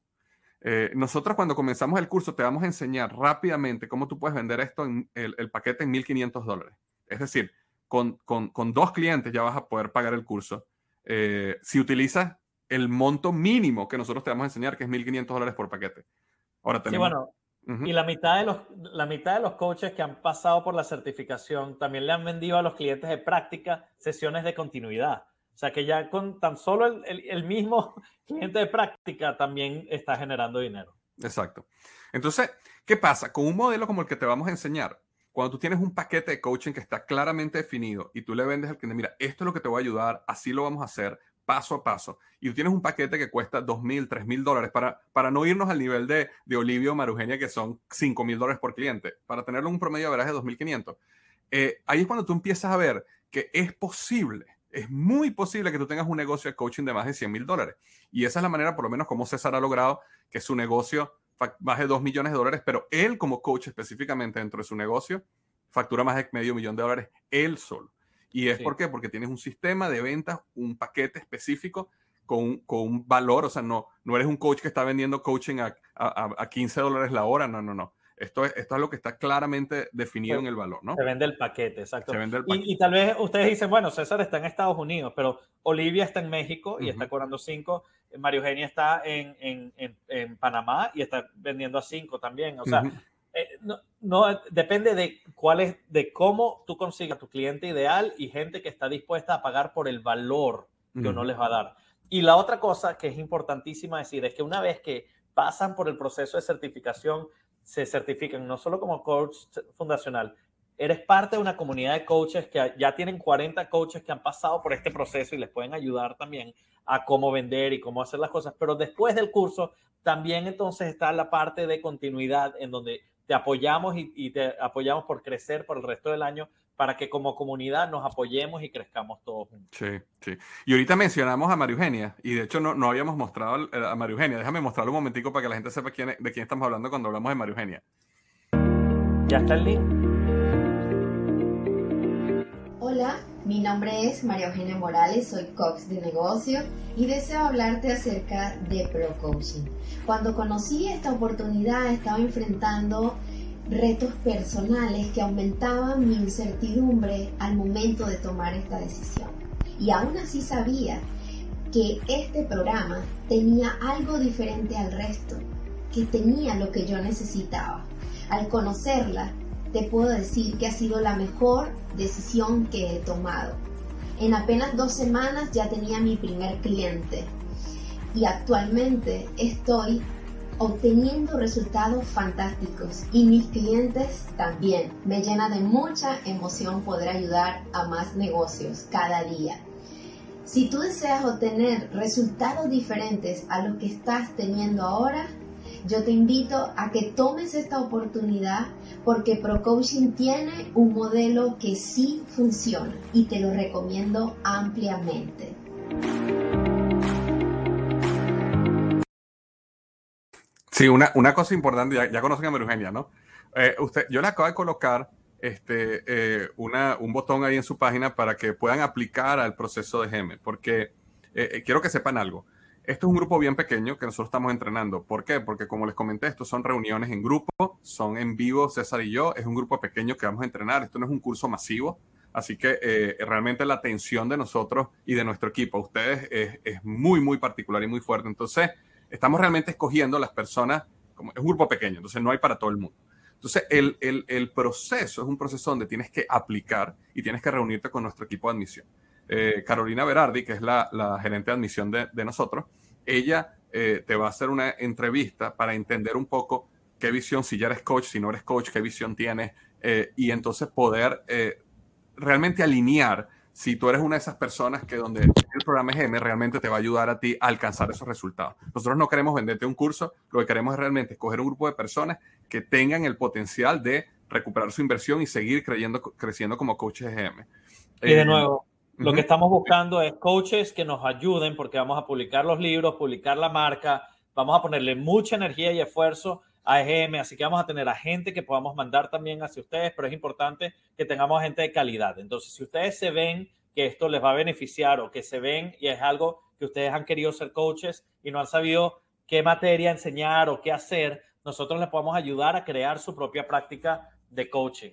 Nosotros cuando comenzamos el curso te vamos a enseñar rápidamente cómo tú puedes vender esto en el, el paquete en 1.500 dólares. Es decir, con, con, con, dos clientes ya vas a poder pagar el curso. si utilizas el monto mínimo que nosotros te vamos a enseñar, que es 1.500 dólares por paquete. Ahora tenemos... Sí, bueno, y la mitad, de los, la mitad de los coaches que han pasado por la certificación también le han vendido a los clientes de práctica sesiones de continuidad. Sea que ya con tan solo el, el, mismo cliente de práctica también está generando dinero. Exacto. Entonces, ¿qué pasa? Con un modelo como el que te vamos a enseñar, cuando tú tienes un paquete de coaching que está claramente definido y tú le vendes al cliente, mira, esto es lo que te voy a ayudar, así lo vamos a hacer, paso a paso. Y tú tienes un paquete que cuesta dos mil, tres mil dólares para, no irnos al nivel de, de Olivio Marugenia, que son cinco mil dólares por cliente, para tenerlo un promedio de veraje de 2.500. Eh, ahí es cuando tú empiezas a ver que es posible, es muy posible que tú tengas un negocio de coaching de más de 100 mil dólares. Y esa es la manera, por lo menos, como César ha logrado que su negocio baje 2 millones de dólares, pero él como coach específicamente dentro de su negocio factura más de medio millón de dólares él solo. ¿Y es por qué? Porque tienes un sistema de ventas, un paquete específico con, con, un valor, o sea, no, no eres un coach que está vendiendo coaching a, a, a 15 dólares la hora, no, no, no. Esto es, esto es lo que está claramente definido en el valor, ¿no? Se vende el paquete, exacto. Se vende el paquete. Y, y, tal vez ustedes dicen, bueno, César está en Estados Unidos, pero Olivia está en México y está cobrando 5, Mario Eugenia está en, en, en, en, Panamá y está vendiendo a 5 también. O sea, eh, no, no, depende de cuál es, de cómo tú consigas tu cliente ideal y gente que está dispuesta a pagar por el valor que uno les va a dar. Y la otra cosa que es importantísima decir es que una vez que pasan por el proceso de certificación, se certifican no solo como coach fundacional, eres parte de una comunidad de coaches que ya tienen 40 coaches que han pasado por este proceso y les pueden ayudar también a cómo vender y cómo hacer las cosas. Pero después del curso, también entonces está la parte de continuidad en donde te apoyamos y, te apoyamos por crecer por el resto del año para que como comunidad nos apoyemos y crezcamos todos juntos. Sí, sí. Y ahorita mencionamos a María Eugenia, y de hecho no, no habíamos mostrado a María Eugenia. Déjame mostrarlo un momentico para que la gente sepa quién, de quién estamos hablando cuando hablamos de María Eugenia. Ya está el link. Hola, mi nombre es María Eugenia Morales, soy coach de negocio y deseo hablarte acerca de Pro Coaching. Cuando conocí esta oportunidad estaba enfrentando retos personales que aumentaban mi incertidumbre al momento de tomar esta decisión. Y aún así sabía que este programa tenía algo diferente al resto, que tenía lo que yo necesitaba. Al conocerla, te puedo decir que ha sido la mejor decisión que he tomado. En apenas dos semanas ya tenía mi primer cliente y actualmente estoy obteniendo resultados fantásticos y mis clientes también. Me llena de mucha emoción poder ayudar a más negocios cada día. Si tú deseas obtener resultados diferentes a los que estás teniendo ahora, yo te invito a que tomes esta oportunidad porque ProCoaching tiene un modelo que sí funciona y te lo recomiendo ampliamente. Sí, una, una cosa importante, ya, conocen a Eugenia, ¿no? Eh, usted, yo le acabo de colocar este, eh, una, un botón ahí en su página para que puedan aplicar al proceso de GM, porque eh, quiero que sepan algo. Esto es un grupo bien pequeño que nosotros estamos entrenando. ¿Por qué? Porque como les comenté, estos son reuniones en grupo, son en vivo, César y yo, es un grupo pequeño que vamos a entrenar, esto no es un curso masivo, así que realmente la atención de nosotros y de nuestro equipo a ustedes es, muy, muy particular y muy fuerte. Entonces, estamos realmente escogiendo las personas, como es un grupo pequeño, entonces no hay para todo el mundo. Entonces, el, el, proceso es un proceso donde tienes que aplicar y tienes que reunirte con nuestro equipo de admisión. Eh, Carolina Berardi, que es la, gerente de admisión de, nosotros, ella eh, te va a hacer una entrevista para entender un poco qué visión, si ya eres coach, si no eres coach, qué visión tienes, eh, y entonces poder realmente alinear si tú eres una de esas personas que donde el programa EGM realmente te va a ayudar a ti a alcanzar esos resultados. Nosotros no queremos venderte un curso, lo que queremos es realmente escoger un grupo de personas que tengan el potencial de recuperar su inversión y seguir creyendo, creciendo como coaches EGM. Y de eh, nuevo, lo que estamos buscando es coaches que nos ayuden porque vamos a publicar los libros, publicar la marca, vamos a ponerle mucha energía y esfuerzo a EGM, así que vamos a tener a gente que podamos mandar también hacia ustedes, pero es importante que tengamos gente de calidad. Entonces, si ustedes se ven que esto les va a beneficiar o que se ven y es algo que ustedes han querido ser coaches y no han sabido qué materia enseñar o qué hacer, nosotros les podemos ayudar a crear su propia práctica de coaching.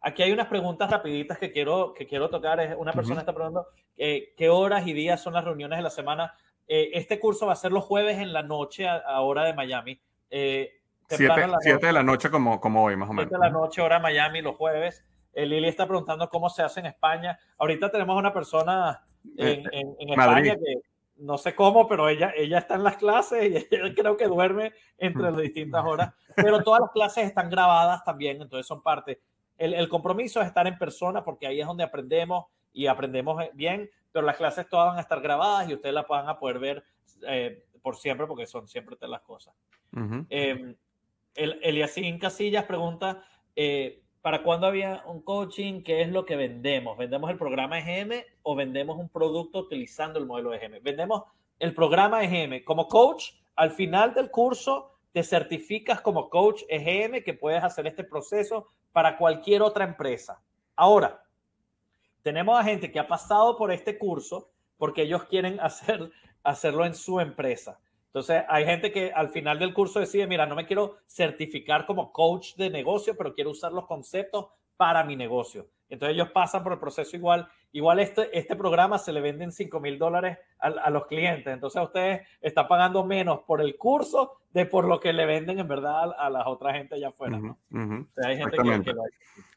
Aquí hay unas preguntas rapiditas que quiero, que quiero tocar. Una persona está preguntando eh, qué horas y días son las reuniones de la semana. Eh, este curso va a ser los jueves en la noche a, hora de Miami. Eh, Siete, de la noche como, como hoy, más o menos. Siete de la noche, hora Miami, los jueves. Eh, Lili está preguntando cómo se hace en España. Ahorita tenemos una persona en, eh, en, España que no sé cómo, pero ella, ella está en las clases y ella creo que duerme entre las distintas horas. Pero todas las clases están grabadas también, entonces son parte. El, el compromiso es estar en persona porque ahí es donde aprendemos y aprendemos bien, pero las clases todas van a estar grabadas y ustedes las van a poder ver eh, por siempre porque son siempre las cosas. El, Eliasín Casillas pregunta, eh, ¿para cuándo había un coaching? ¿Qué es lo que vendemos? ¿Vendemos el programa EGM o vendemos un producto utilizando el modelo EGM? Vendemos el programa EGM. Como coach, al final del curso te certificas como coach EGM que puedes hacer este proceso para cualquier otra empresa. Ahora, tenemos a gente que ha pasado por este curso porque ellos quieren hacer, hacerlo en su empresa. Entonces, hay gente que al final del curso decide, mira, no me quiero certificar como coach de negocio, pero quiero usar los conceptos para mi negocio. Entonces, ellos pasan por el proceso igual. Igual este, este programa se le venden 5 mil dólares a, los clientes. Entonces, ustedes están pagando menos por el curso de por lo que le venden en verdad a, la otra gente allá afuera. hay gente que,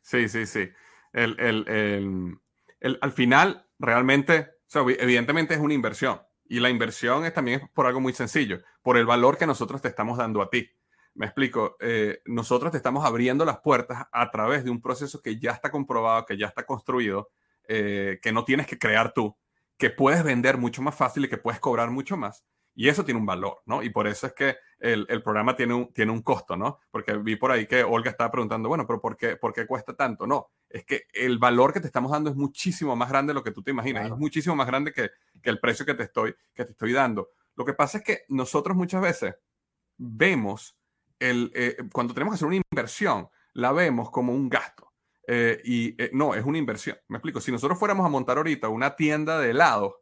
Sí, sí, sí. El, el, al final, realmente, evidentemente es una inversión y la inversión es también por algo muy sencillo, por el valor que nosotros te estamos dando a ti. Me explico, eh, nosotros te estamos abriendo las puertas a través de un proceso que ya está comprobado, que ya está construido, eh, que no tienes que crear tú, que puedes vender mucho más fácil y que puedes cobrar mucho más. Y eso tiene un valor, ¿no? Y por eso es que el, el, programa tiene un, tiene un costo, ¿no? Porque vi por ahí que Olga estaba preguntando, bueno, pero ¿por qué, por qué cuesta tanto? No, es que el valor que te estamos dando es muchísimo más grande de lo que tú te imaginas, es muchísimo más grande que, que, el precio que te, estoy, que te estoy dando. Lo que pasa es que nosotros muchas veces vemos, el, eh, cuando tenemos que hacer una inversión, la vemos como un gasto. Eh, y eh, no, es una inversión. Me explico, si nosotros fuéramos a montar ahorita una tienda de helados,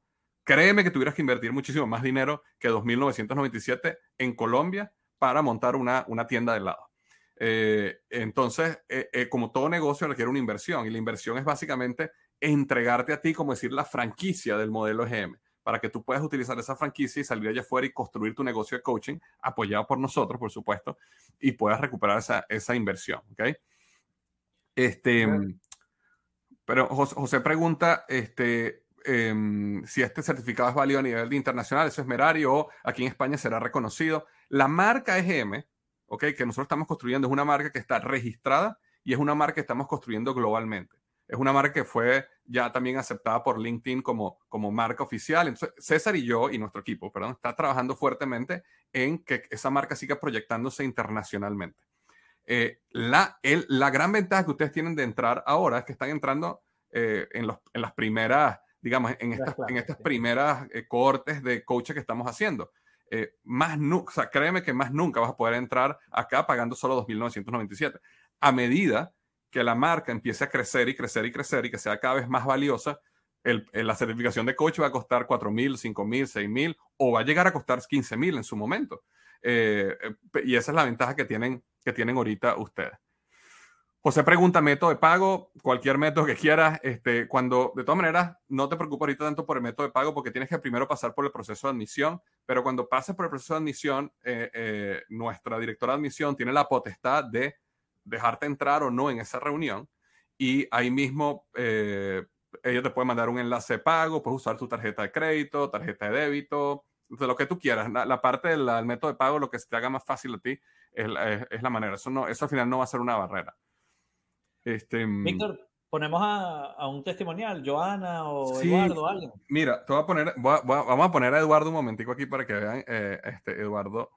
créeme que tuvieras que invertir muchísimo más dinero que 2.997 en Colombia para montar una, una tienda de helado. Eh, entonces, eh, eh, como todo negocio requiere una inversión y la inversión es básicamente entregarte a ti, como decir, la franquicia del modelo EGM para que tú puedas utilizar esa franquicia y salir allá afuera y construir tu negocio de coaching, apoyado por nosotros, por supuesto, y puedas recuperar esa, esa inversión. ¿ok? Este, pero José, pregunta, este, Em, si este certificado es válido a nivel internacional, eso es merario, o aquí en España será reconocido. La marca EGM, ¿ok? que nosotros estamos construyendo, es una marca que está registrada y es una marca que estamos construyendo globalmente. Es una marca que fue ya también aceptada por LinkedIn como, como marca oficial. Entonces, César y yo y nuestro equipo, perdón, está trabajando fuertemente en que esa marca siga proyectándose internacionalmente. Eh, la, el, la gran ventaja que ustedes tienen de entrar ahora es que están entrando eh, en, los, en las primeras digamos, en estas, en estas primeras eh, cortes de coaching que estamos haciendo. Eh, más o sea, créeme que más nunca vas a poder entrar acá pagando solo 2.997. A medida que la marca empiece a crecer y crecer y crecer y que sea cada vez más valiosa, el, la certificación de coach va a costar 4.000, 5.000, 6.000 o va a llegar a costar 15.000 en su momento. Eh, y esa es la ventaja que tienen, que tienen ahorita ustedes. José pregunta método de pago, cualquier método que quieras. Este, cuando, de todas maneras, no te preocupes ahorita tanto por el método de pago porque tienes que primero pasar por el proceso de admisión, pero cuando pases por el proceso de admisión, eh, eh, nuestra directora de admisión tiene la potestad de dejarte entrar o no en esa reunión y ahí mismo eh, te puede mandar un enlace de pago, puedes usar tu tarjeta de crédito, tarjeta de débito, de lo que tú quieras. La, parte del, método de pago, lo que se te haga más fácil a ti es, es la manera. Eso, no, eso al final no va a ser una barrera. Este, mm, Víctor, ponemos a, un testimonial, Joana o Eduardo, alguien. Mira, te voy a poner, vamos a poner a Eduardo un momentico aquí para que vean, eh, este, Eduardo.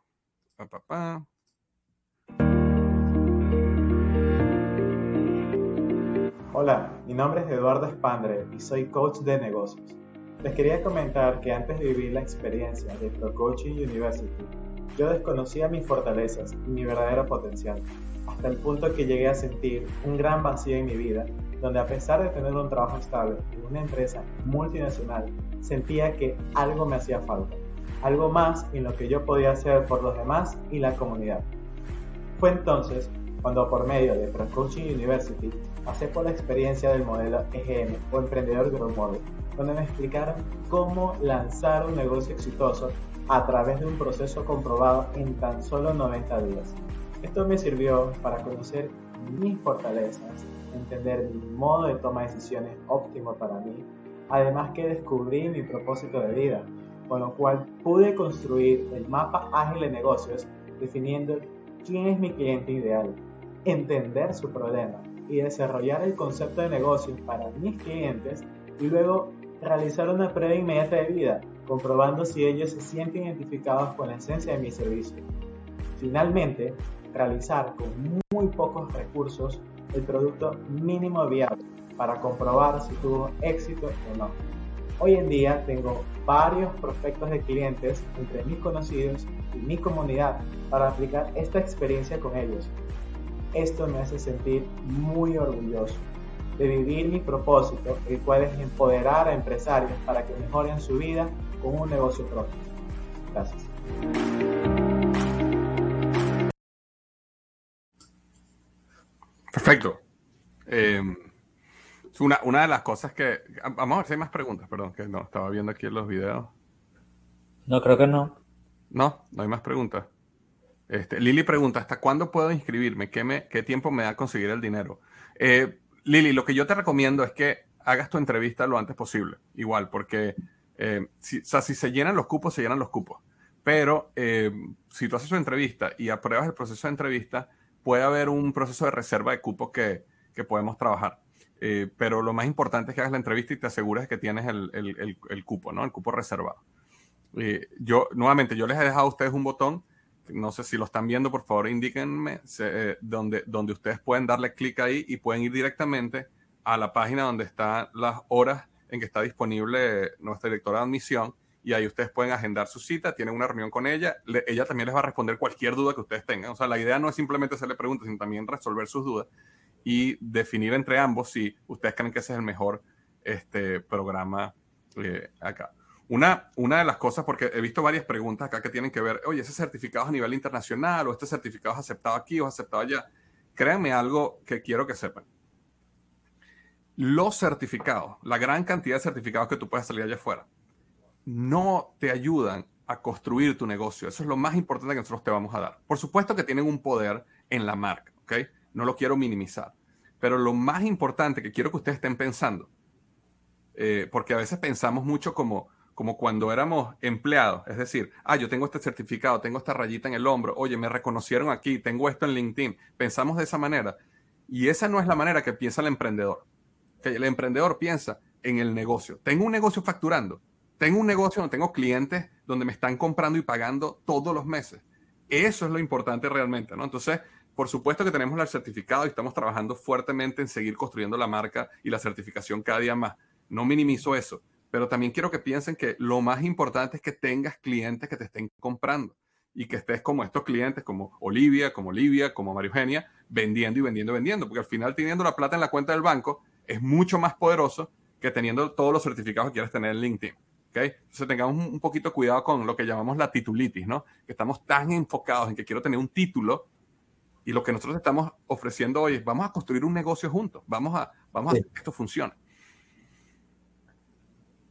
Hola, mi nombre es Eduardo Espandre y soy coach de negocios. Les quería comentar que antes de vivir la experiencia de Pro Coaching University, yo desconocía mis fortalezas y mi verdadero potencial, hasta el punto que llegué a sentir un gran vacío en mi vida donde a pesar de tener un trabajo estable en una empresa multinacional, sentía que algo me hacía falta, algo más en lo que yo podía hacer por los demás y la comunidad. Fue entonces cuando por medio de Pro Coaching University pasé por la experiencia del modelo EGM o Emprendedor Growth Model, donde me explicaron cómo lanzar un negocio exitoso a través de un proceso comprobado en tan solo 90 días. Esto me sirvió para conocer mis fortalezas, entender mi modo de toma de decisiones óptimo para mí, además que descubrí mi propósito de vida, con lo cual pude construir el mapa ágil de negocios definiendo quién es mi cliente ideal, entender su problema y desarrollar el concepto de negocio para mis clientes y luego realizar una prueba inmediata de vida, comprobando si ellos se sienten identificados con la esencia de mi servicio. Finalmente, realizar con muy pocos recursos el producto mínimo viable para comprobar si tuvo éxito o no. Hoy en día tengo varios prospectos de clientes entre mis conocidos y mi comunidad para aplicar esta experiencia con ellos. Esto me hace sentir muy orgulloso de vivir mi propósito, el cual es empoderar a empresarios para que mejoren su vida con un negocio propio. Gracias. Perfecto. Em, una, una de las cosas que... Vamos a ver si hay más preguntas, perdón, que no, estaba viendo aquí en los videos. No, creo que no. No, no hay más preguntas. Este, Lili pregunta, ¿hasta cuándo puedo inscribirme? ¿Qué, me, qué tiempo me da conseguir el dinero? Eh, Lili, lo que yo te recomiendo es que hagas tu entrevista lo antes posible, igual, porque eh, si, o sea, si se llenan los cupos, se llenan los cupos. Pero eh, si tú haces tu entrevista y apruebas el proceso de entrevista, puede haber un proceso de reserva de cupos que, que podemos trabajar. Eh, pero lo más importante es que hagas la entrevista y te asegures que tienes el, el, el, cupo, ¿no? El cupo reservado. Eh, yo, nuevamente, yo les he dejado a ustedes un botón. No sé si lo están viendo, por favor, indíquenme eh, donde, donde ustedes pueden darle clic ahí y pueden ir directamente a la página donde están las horas en que está disponible nuestra directora de admisión y ahí ustedes pueden agendar su cita, tienen una reunión con ella, ella también les va a responder cualquier duda que ustedes tengan. O sea, la idea no es simplemente hacerle preguntas, sino también resolver sus dudas y definir entre ambos si ustedes creen que ese es el mejor este, programa eh, acá. Una, una de las cosas, porque he visto varias preguntas acá que tienen que ver, oye, ese certificado es a nivel internacional o este certificado es aceptado aquí o es aceptado allá. Créanme algo que quiero que sepan. Los certificados, la gran cantidad de certificados que tú puedes salir allá afuera, no te ayudan a construir tu negocio. Eso es lo más importante que nosotros te vamos a dar. Por supuesto que tienen un poder en la marca, ¿ok? No lo quiero minimizar. Pero lo más importante que quiero que ustedes estén pensando, eh, porque a veces pensamos mucho como, como cuando éramos empleados, es decir, ah, yo tengo este certificado, tengo esta rayita en el hombro, oye, me reconocieron aquí, tengo esto en LinkedIn. Pensamos de esa manera. Y esa no es la manera que piensa el emprendedor. Que el emprendedor piensa en el negocio. Tengo un negocio facturando tengo un negocio donde tengo clientes donde me están comprando y pagando todos los meses. Eso es lo importante realmente, ¿no? Entonces, por supuesto que tenemos el certificado y estamos trabajando fuertemente en seguir construyendo la marca y la certificación cada día más. No minimizo eso, pero también quiero que piensen que lo más importante es que tengas clientes que te estén comprando y que estés como estos clientes, como Olivia, como Olivia, como María Eugenia, vendiendo y vendiendo y vendiendo, porque al final teniendo la plata en la cuenta del banco es mucho más poderoso que teniendo todos los certificados que quieres tener en LinkedIn. Entonces tengamos un poquito cuidado con lo que llamamos la titulitis, ¿no? Que estamos tan enfocados en que quiero tener un título y lo que nosotros estamos ofreciendo hoy es vamos a construir un negocio juntos, vamos a, vamos a que esto funcione.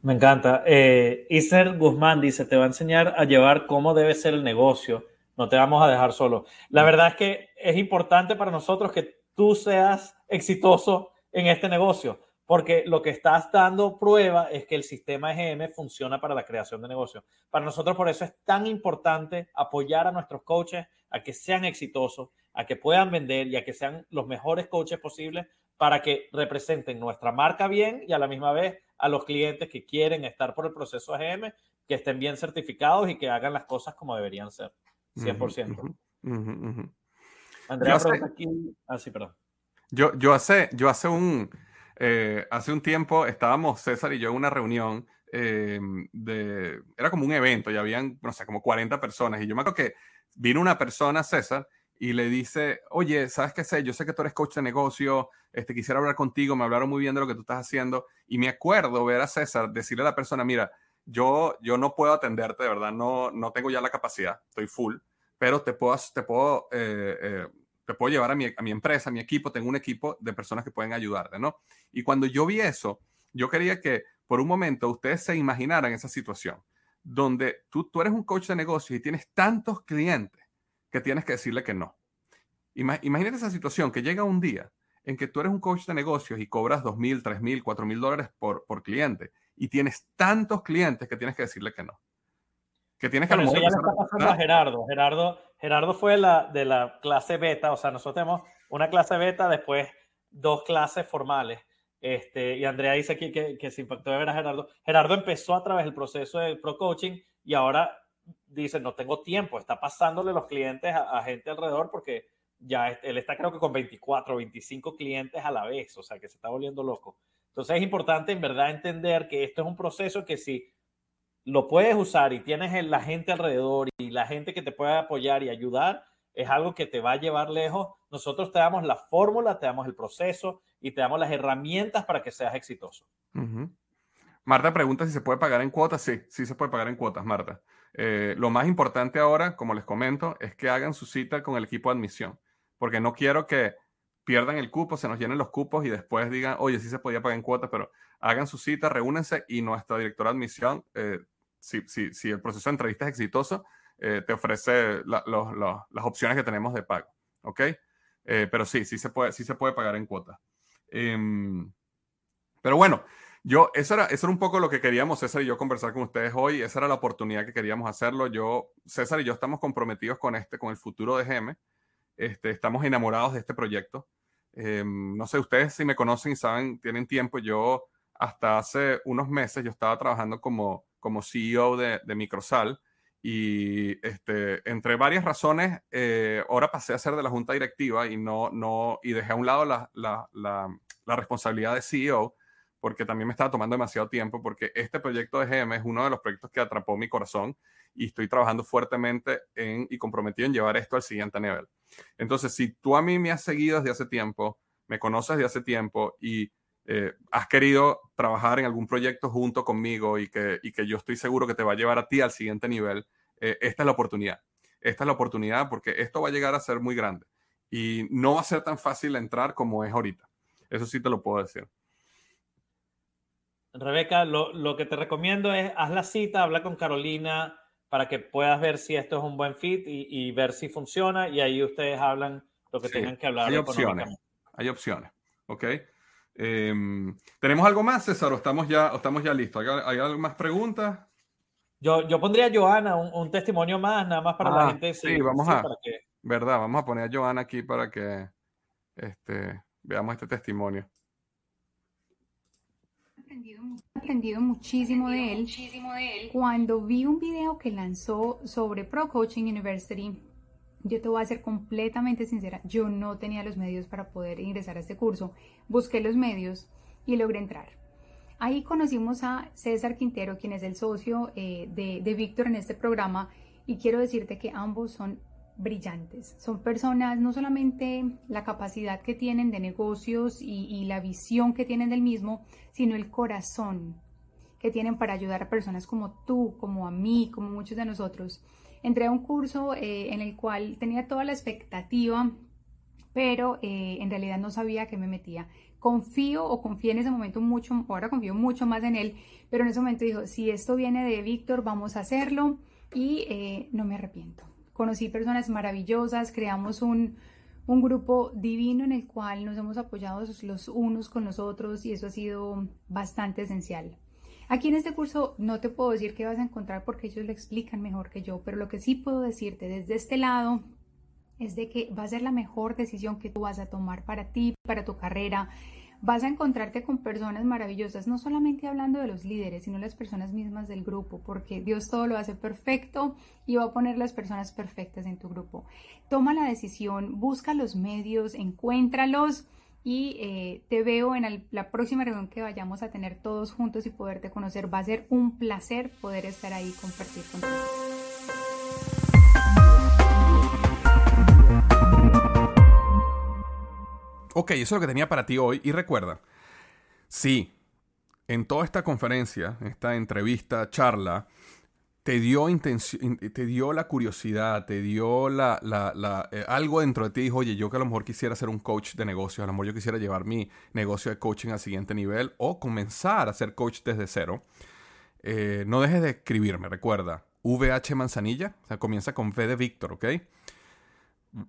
Me encanta. Eh, Iser Guzmán dice, te va a enseñar a llevar cómo debe ser el negocio, no te vamos a dejar solo. La verdad es que es importante para nosotros que tú seas exitoso en este negocio porque lo que estás dando prueba es que el sistema EGM funciona para la creación de negocios. Para nosotros por eso es tan importante apoyar a nuestros coaches a que sean exitosos, a que puedan vender y a que sean los mejores coaches posibles para que representen nuestra marca bien y a la misma vez a los clientes que quieren estar por el proceso AGM, que estén bien certificados y que hagan las cosas como deberían ser, 100%. Andrea pregunta aquí, ah, sí, perdón. Yo, yo, hace, yo hace, un, eh, hace un tiempo estábamos César y yo en una reunión eh, de, era como un evento y habían, no sé, como 40 personas y yo me acuerdo que vino una persona, César, y le dice, oye, ¿sabes qué sé? Yo sé que tú eres coach de negocio, este, quisiera hablar contigo, me hablaron muy bien de lo que tú estás haciendo. Y me acuerdo ver a César decirle a la persona, mira, yo, yo no puedo atenderte, de verdad, no, no tengo ya la capacidad, estoy full, pero te puedo, te puedo, eh, te puedo llevar a mi, a mi empresa, a mi equipo, tengo un equipo de personas que pueden ayudarte, ¿no? Y cuando yo vi eso, yo quería que por un momento ustedes se imaginaran esa situación, donde tú, tú eres un coach de negocio y tienes tantos clientes que tienes que decirle que no. Imagínate esa situación que llega un día en que tú eres un coach de negocios y cobras dos mil, tres mil, cuatro mil dólares por, por cliente y tienes tantos clientes que tienes que decirle que no. Que tienes que eso ya le está pasando a Gerardo. Gerardo. Gerardo fue la, de la clase beta, o sea, nosotros tenemos una clase beta, después dos clases formales. Este, y Andrea dice aquí que, que se impactó a Gerardo. Gerardo empezó a través del proceso de pro coaching y ahora dice, no tengo tiempo, está pasándole los clientes a, gente alrededor porque ya él está creo que con 24 o 25 clientes a la vez, o sea que se está volviendo loco. Entonces es importante en verdad entender que esto es un proceso que si lo puedes usar y tienes la gente alrededor y la gente que te puede apoyar y ayudar, es algo que te va a llevar lejos. Nosotros te damos la fórmula, te damos el proceso y te damos las herramientas para que seas exitoso. Marta pregunta si se puede pagar en cuotas. Sí, sí se puede pagar en cuotas, Marta. Eh, lo más importante ahora, como les comento, es que hagan su cita con el equipo de admisión, porque no quiero que pierdan el cupo, se nos llenen los cupos y después digan, oye, sí se podía pagar en cuotas, pero hagan su cita, reúnense y nuestra directora de admisión, eh, si, si, si, el proceso de entrevista es exitoso, eh, te ofrece las opciones que tenemos de pago, ¿ok? pero sí, sí se puede, sí se puede pagar en cuotas. Em, pero bueno, yo, eso era, eso era un poco lo que queríamos, César y yo, conversar con ustedes hoy. Esa era la oportunidad que queríamos hacerlo. Yo, César y yo estamos comprometidos con este, con el futuro de GM. Este, estamos enamorados de este proyecto. Em, no sé, ustedes si me conocen y saben, tienen tiempo. Yo, hasta hace unos meses, yo estaba trabajando como, como CEO de, de Microsal y este, entre varias razones, eh, ahora pasé a ser de la junta directiva y no, no, y dejé a un lado la, la, la, la responsabilidad de CEO porque también me estaba tomando demasiado tiempo, porque este proyecto de GM es uno de los proyectos que atrapó mi corazón y estoy trabajando fuertemente en, y comprometido en llevar esto al siguiente nivel. Entonces, si tú a mí me has seguido desde hace tiempo, me conoces desde hace tiempo y eh, has querido trabajar en algún proyecto junto conmigo y que, y que yo estoy seguro que te va a llevar a ti al siguiente nivel, eh, esta es la oportunidad. Esta es la oportunidad porque esto va a llegar a ser muy grande y no va a ser tan fácil entrar como es ahorita. Eso sí te lo puedo decir. Rebeca, lo, que te recomiendo es haz la cita, habla con Carolina para que puedas ver si esto es un buen fit y, ver si funciona y ahí ustedes hablan lo que tengan que hablar. Hay opciones, hay opciones, ¿ok? Em, ¿Tenemos algo más, César? ¿O estamos ya, estamos ya listos? ¿Hay, algo más preguntas? Yo, yo pondría a Joana un, testimonio más, nada más para la ah, gente. Sí, vamos a. ¿Verdad? Vamos a poner a Joana aquí para que este, veamos este testimonio aprendido muchísimo de él. Cuando vi un video que lanzó sobre Pro Coaching University, yo te voy a ser completamente sincera, yo no tenía los medios para poder ingresar a este curso. Busqué los medios y logré entrar. Ahí conocimos a César Quintero, quien es el socio eh, de, de Víctor en este programa, y quiero decirte que ambos son brillantes. Son personas, no solamente la capacidad que tienen de negocios y, la visión que tienen del mismo, sino el corazón que tienen para ayudar a personas como tú, como a mí, como muchos de nosotros. Entré a un curso eh, en el cual tenía toda la expectativa, pero eh, en realidad no sabía qué me metía. Confío o confié en ese momento mucho, ahora confío mucho más en él, pero en ese momento dijo, si esto viene de Víctor, vamos a hacerlo y eh, no me arrepiento conocí personas maravillosas, creamos un, grupo divino en el cual nos hemos apoyado los unos con los otros y eso ha sido bastante esencial. Aquí en este curso no te puedo decir qué vas a encontrar porque ellos lo explican mejor que yo, pero lo que sí puedo decirte desde este lado es de que va a ser la mejor decisión que tú vas a tomar para ti, para tu carrera. Vas a encontrarte con personas maravillosas, no solamente hablando de los líderes, sino las personas mismas del grupo, porque Dios todo lo hace perfecto y va a poner las personas perfectas en tu grupo. Toma la decisión, busca los medios, encuéntralos y eh, te veo en la próxima reunión que vayamos a tener todos juntos y poderte conocer. Va a ser un placer poder estar ahí y compartir contigo. Ok, eso es lo que tenía para ti hoy. Y recuerda, sí, en toda esta conferencia, esta entrevista, charla, te dio, te dio la curiosidad, te dio la, eh, algo dentro de ti. Dijo, oye, yo que a lo mejor quisiera ser un coach de negocios, a lo mejor yo quisiera llevar mi negocio de coaching al siguiente nivel o comenzar a ser coach desde cero. Eh, no dejes de escribirme, recuerda, VH Manzanilla, o sea, comienza con V de Víctor, ¿ok?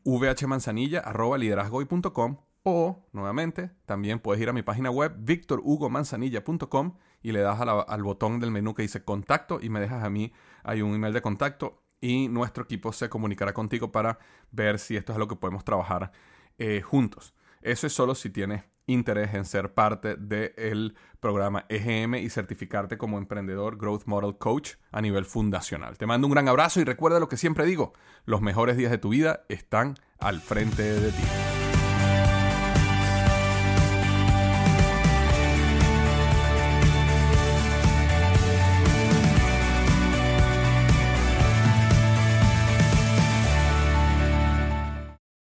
VH Manzanilla, arroba liderazgoy.com o, nuevamente, también puedes ir a mi página web, victorhugomanzanilla.com y le das al botón del menú que dice contacto y me dejas a mí, hay un email de contacto y nuestro equipo se comunicará contigo para ver si esto es lo que podemos trabajar eh, juntos. Eso es solo si tienes interés en ser parte del programa EGM y certificarte como emprendedor Growth Model Coach a nivel fundacional. Te mando un gran abrazo y recuerda lo que siempre digo, los mejores días de tu vida están al frente de ti.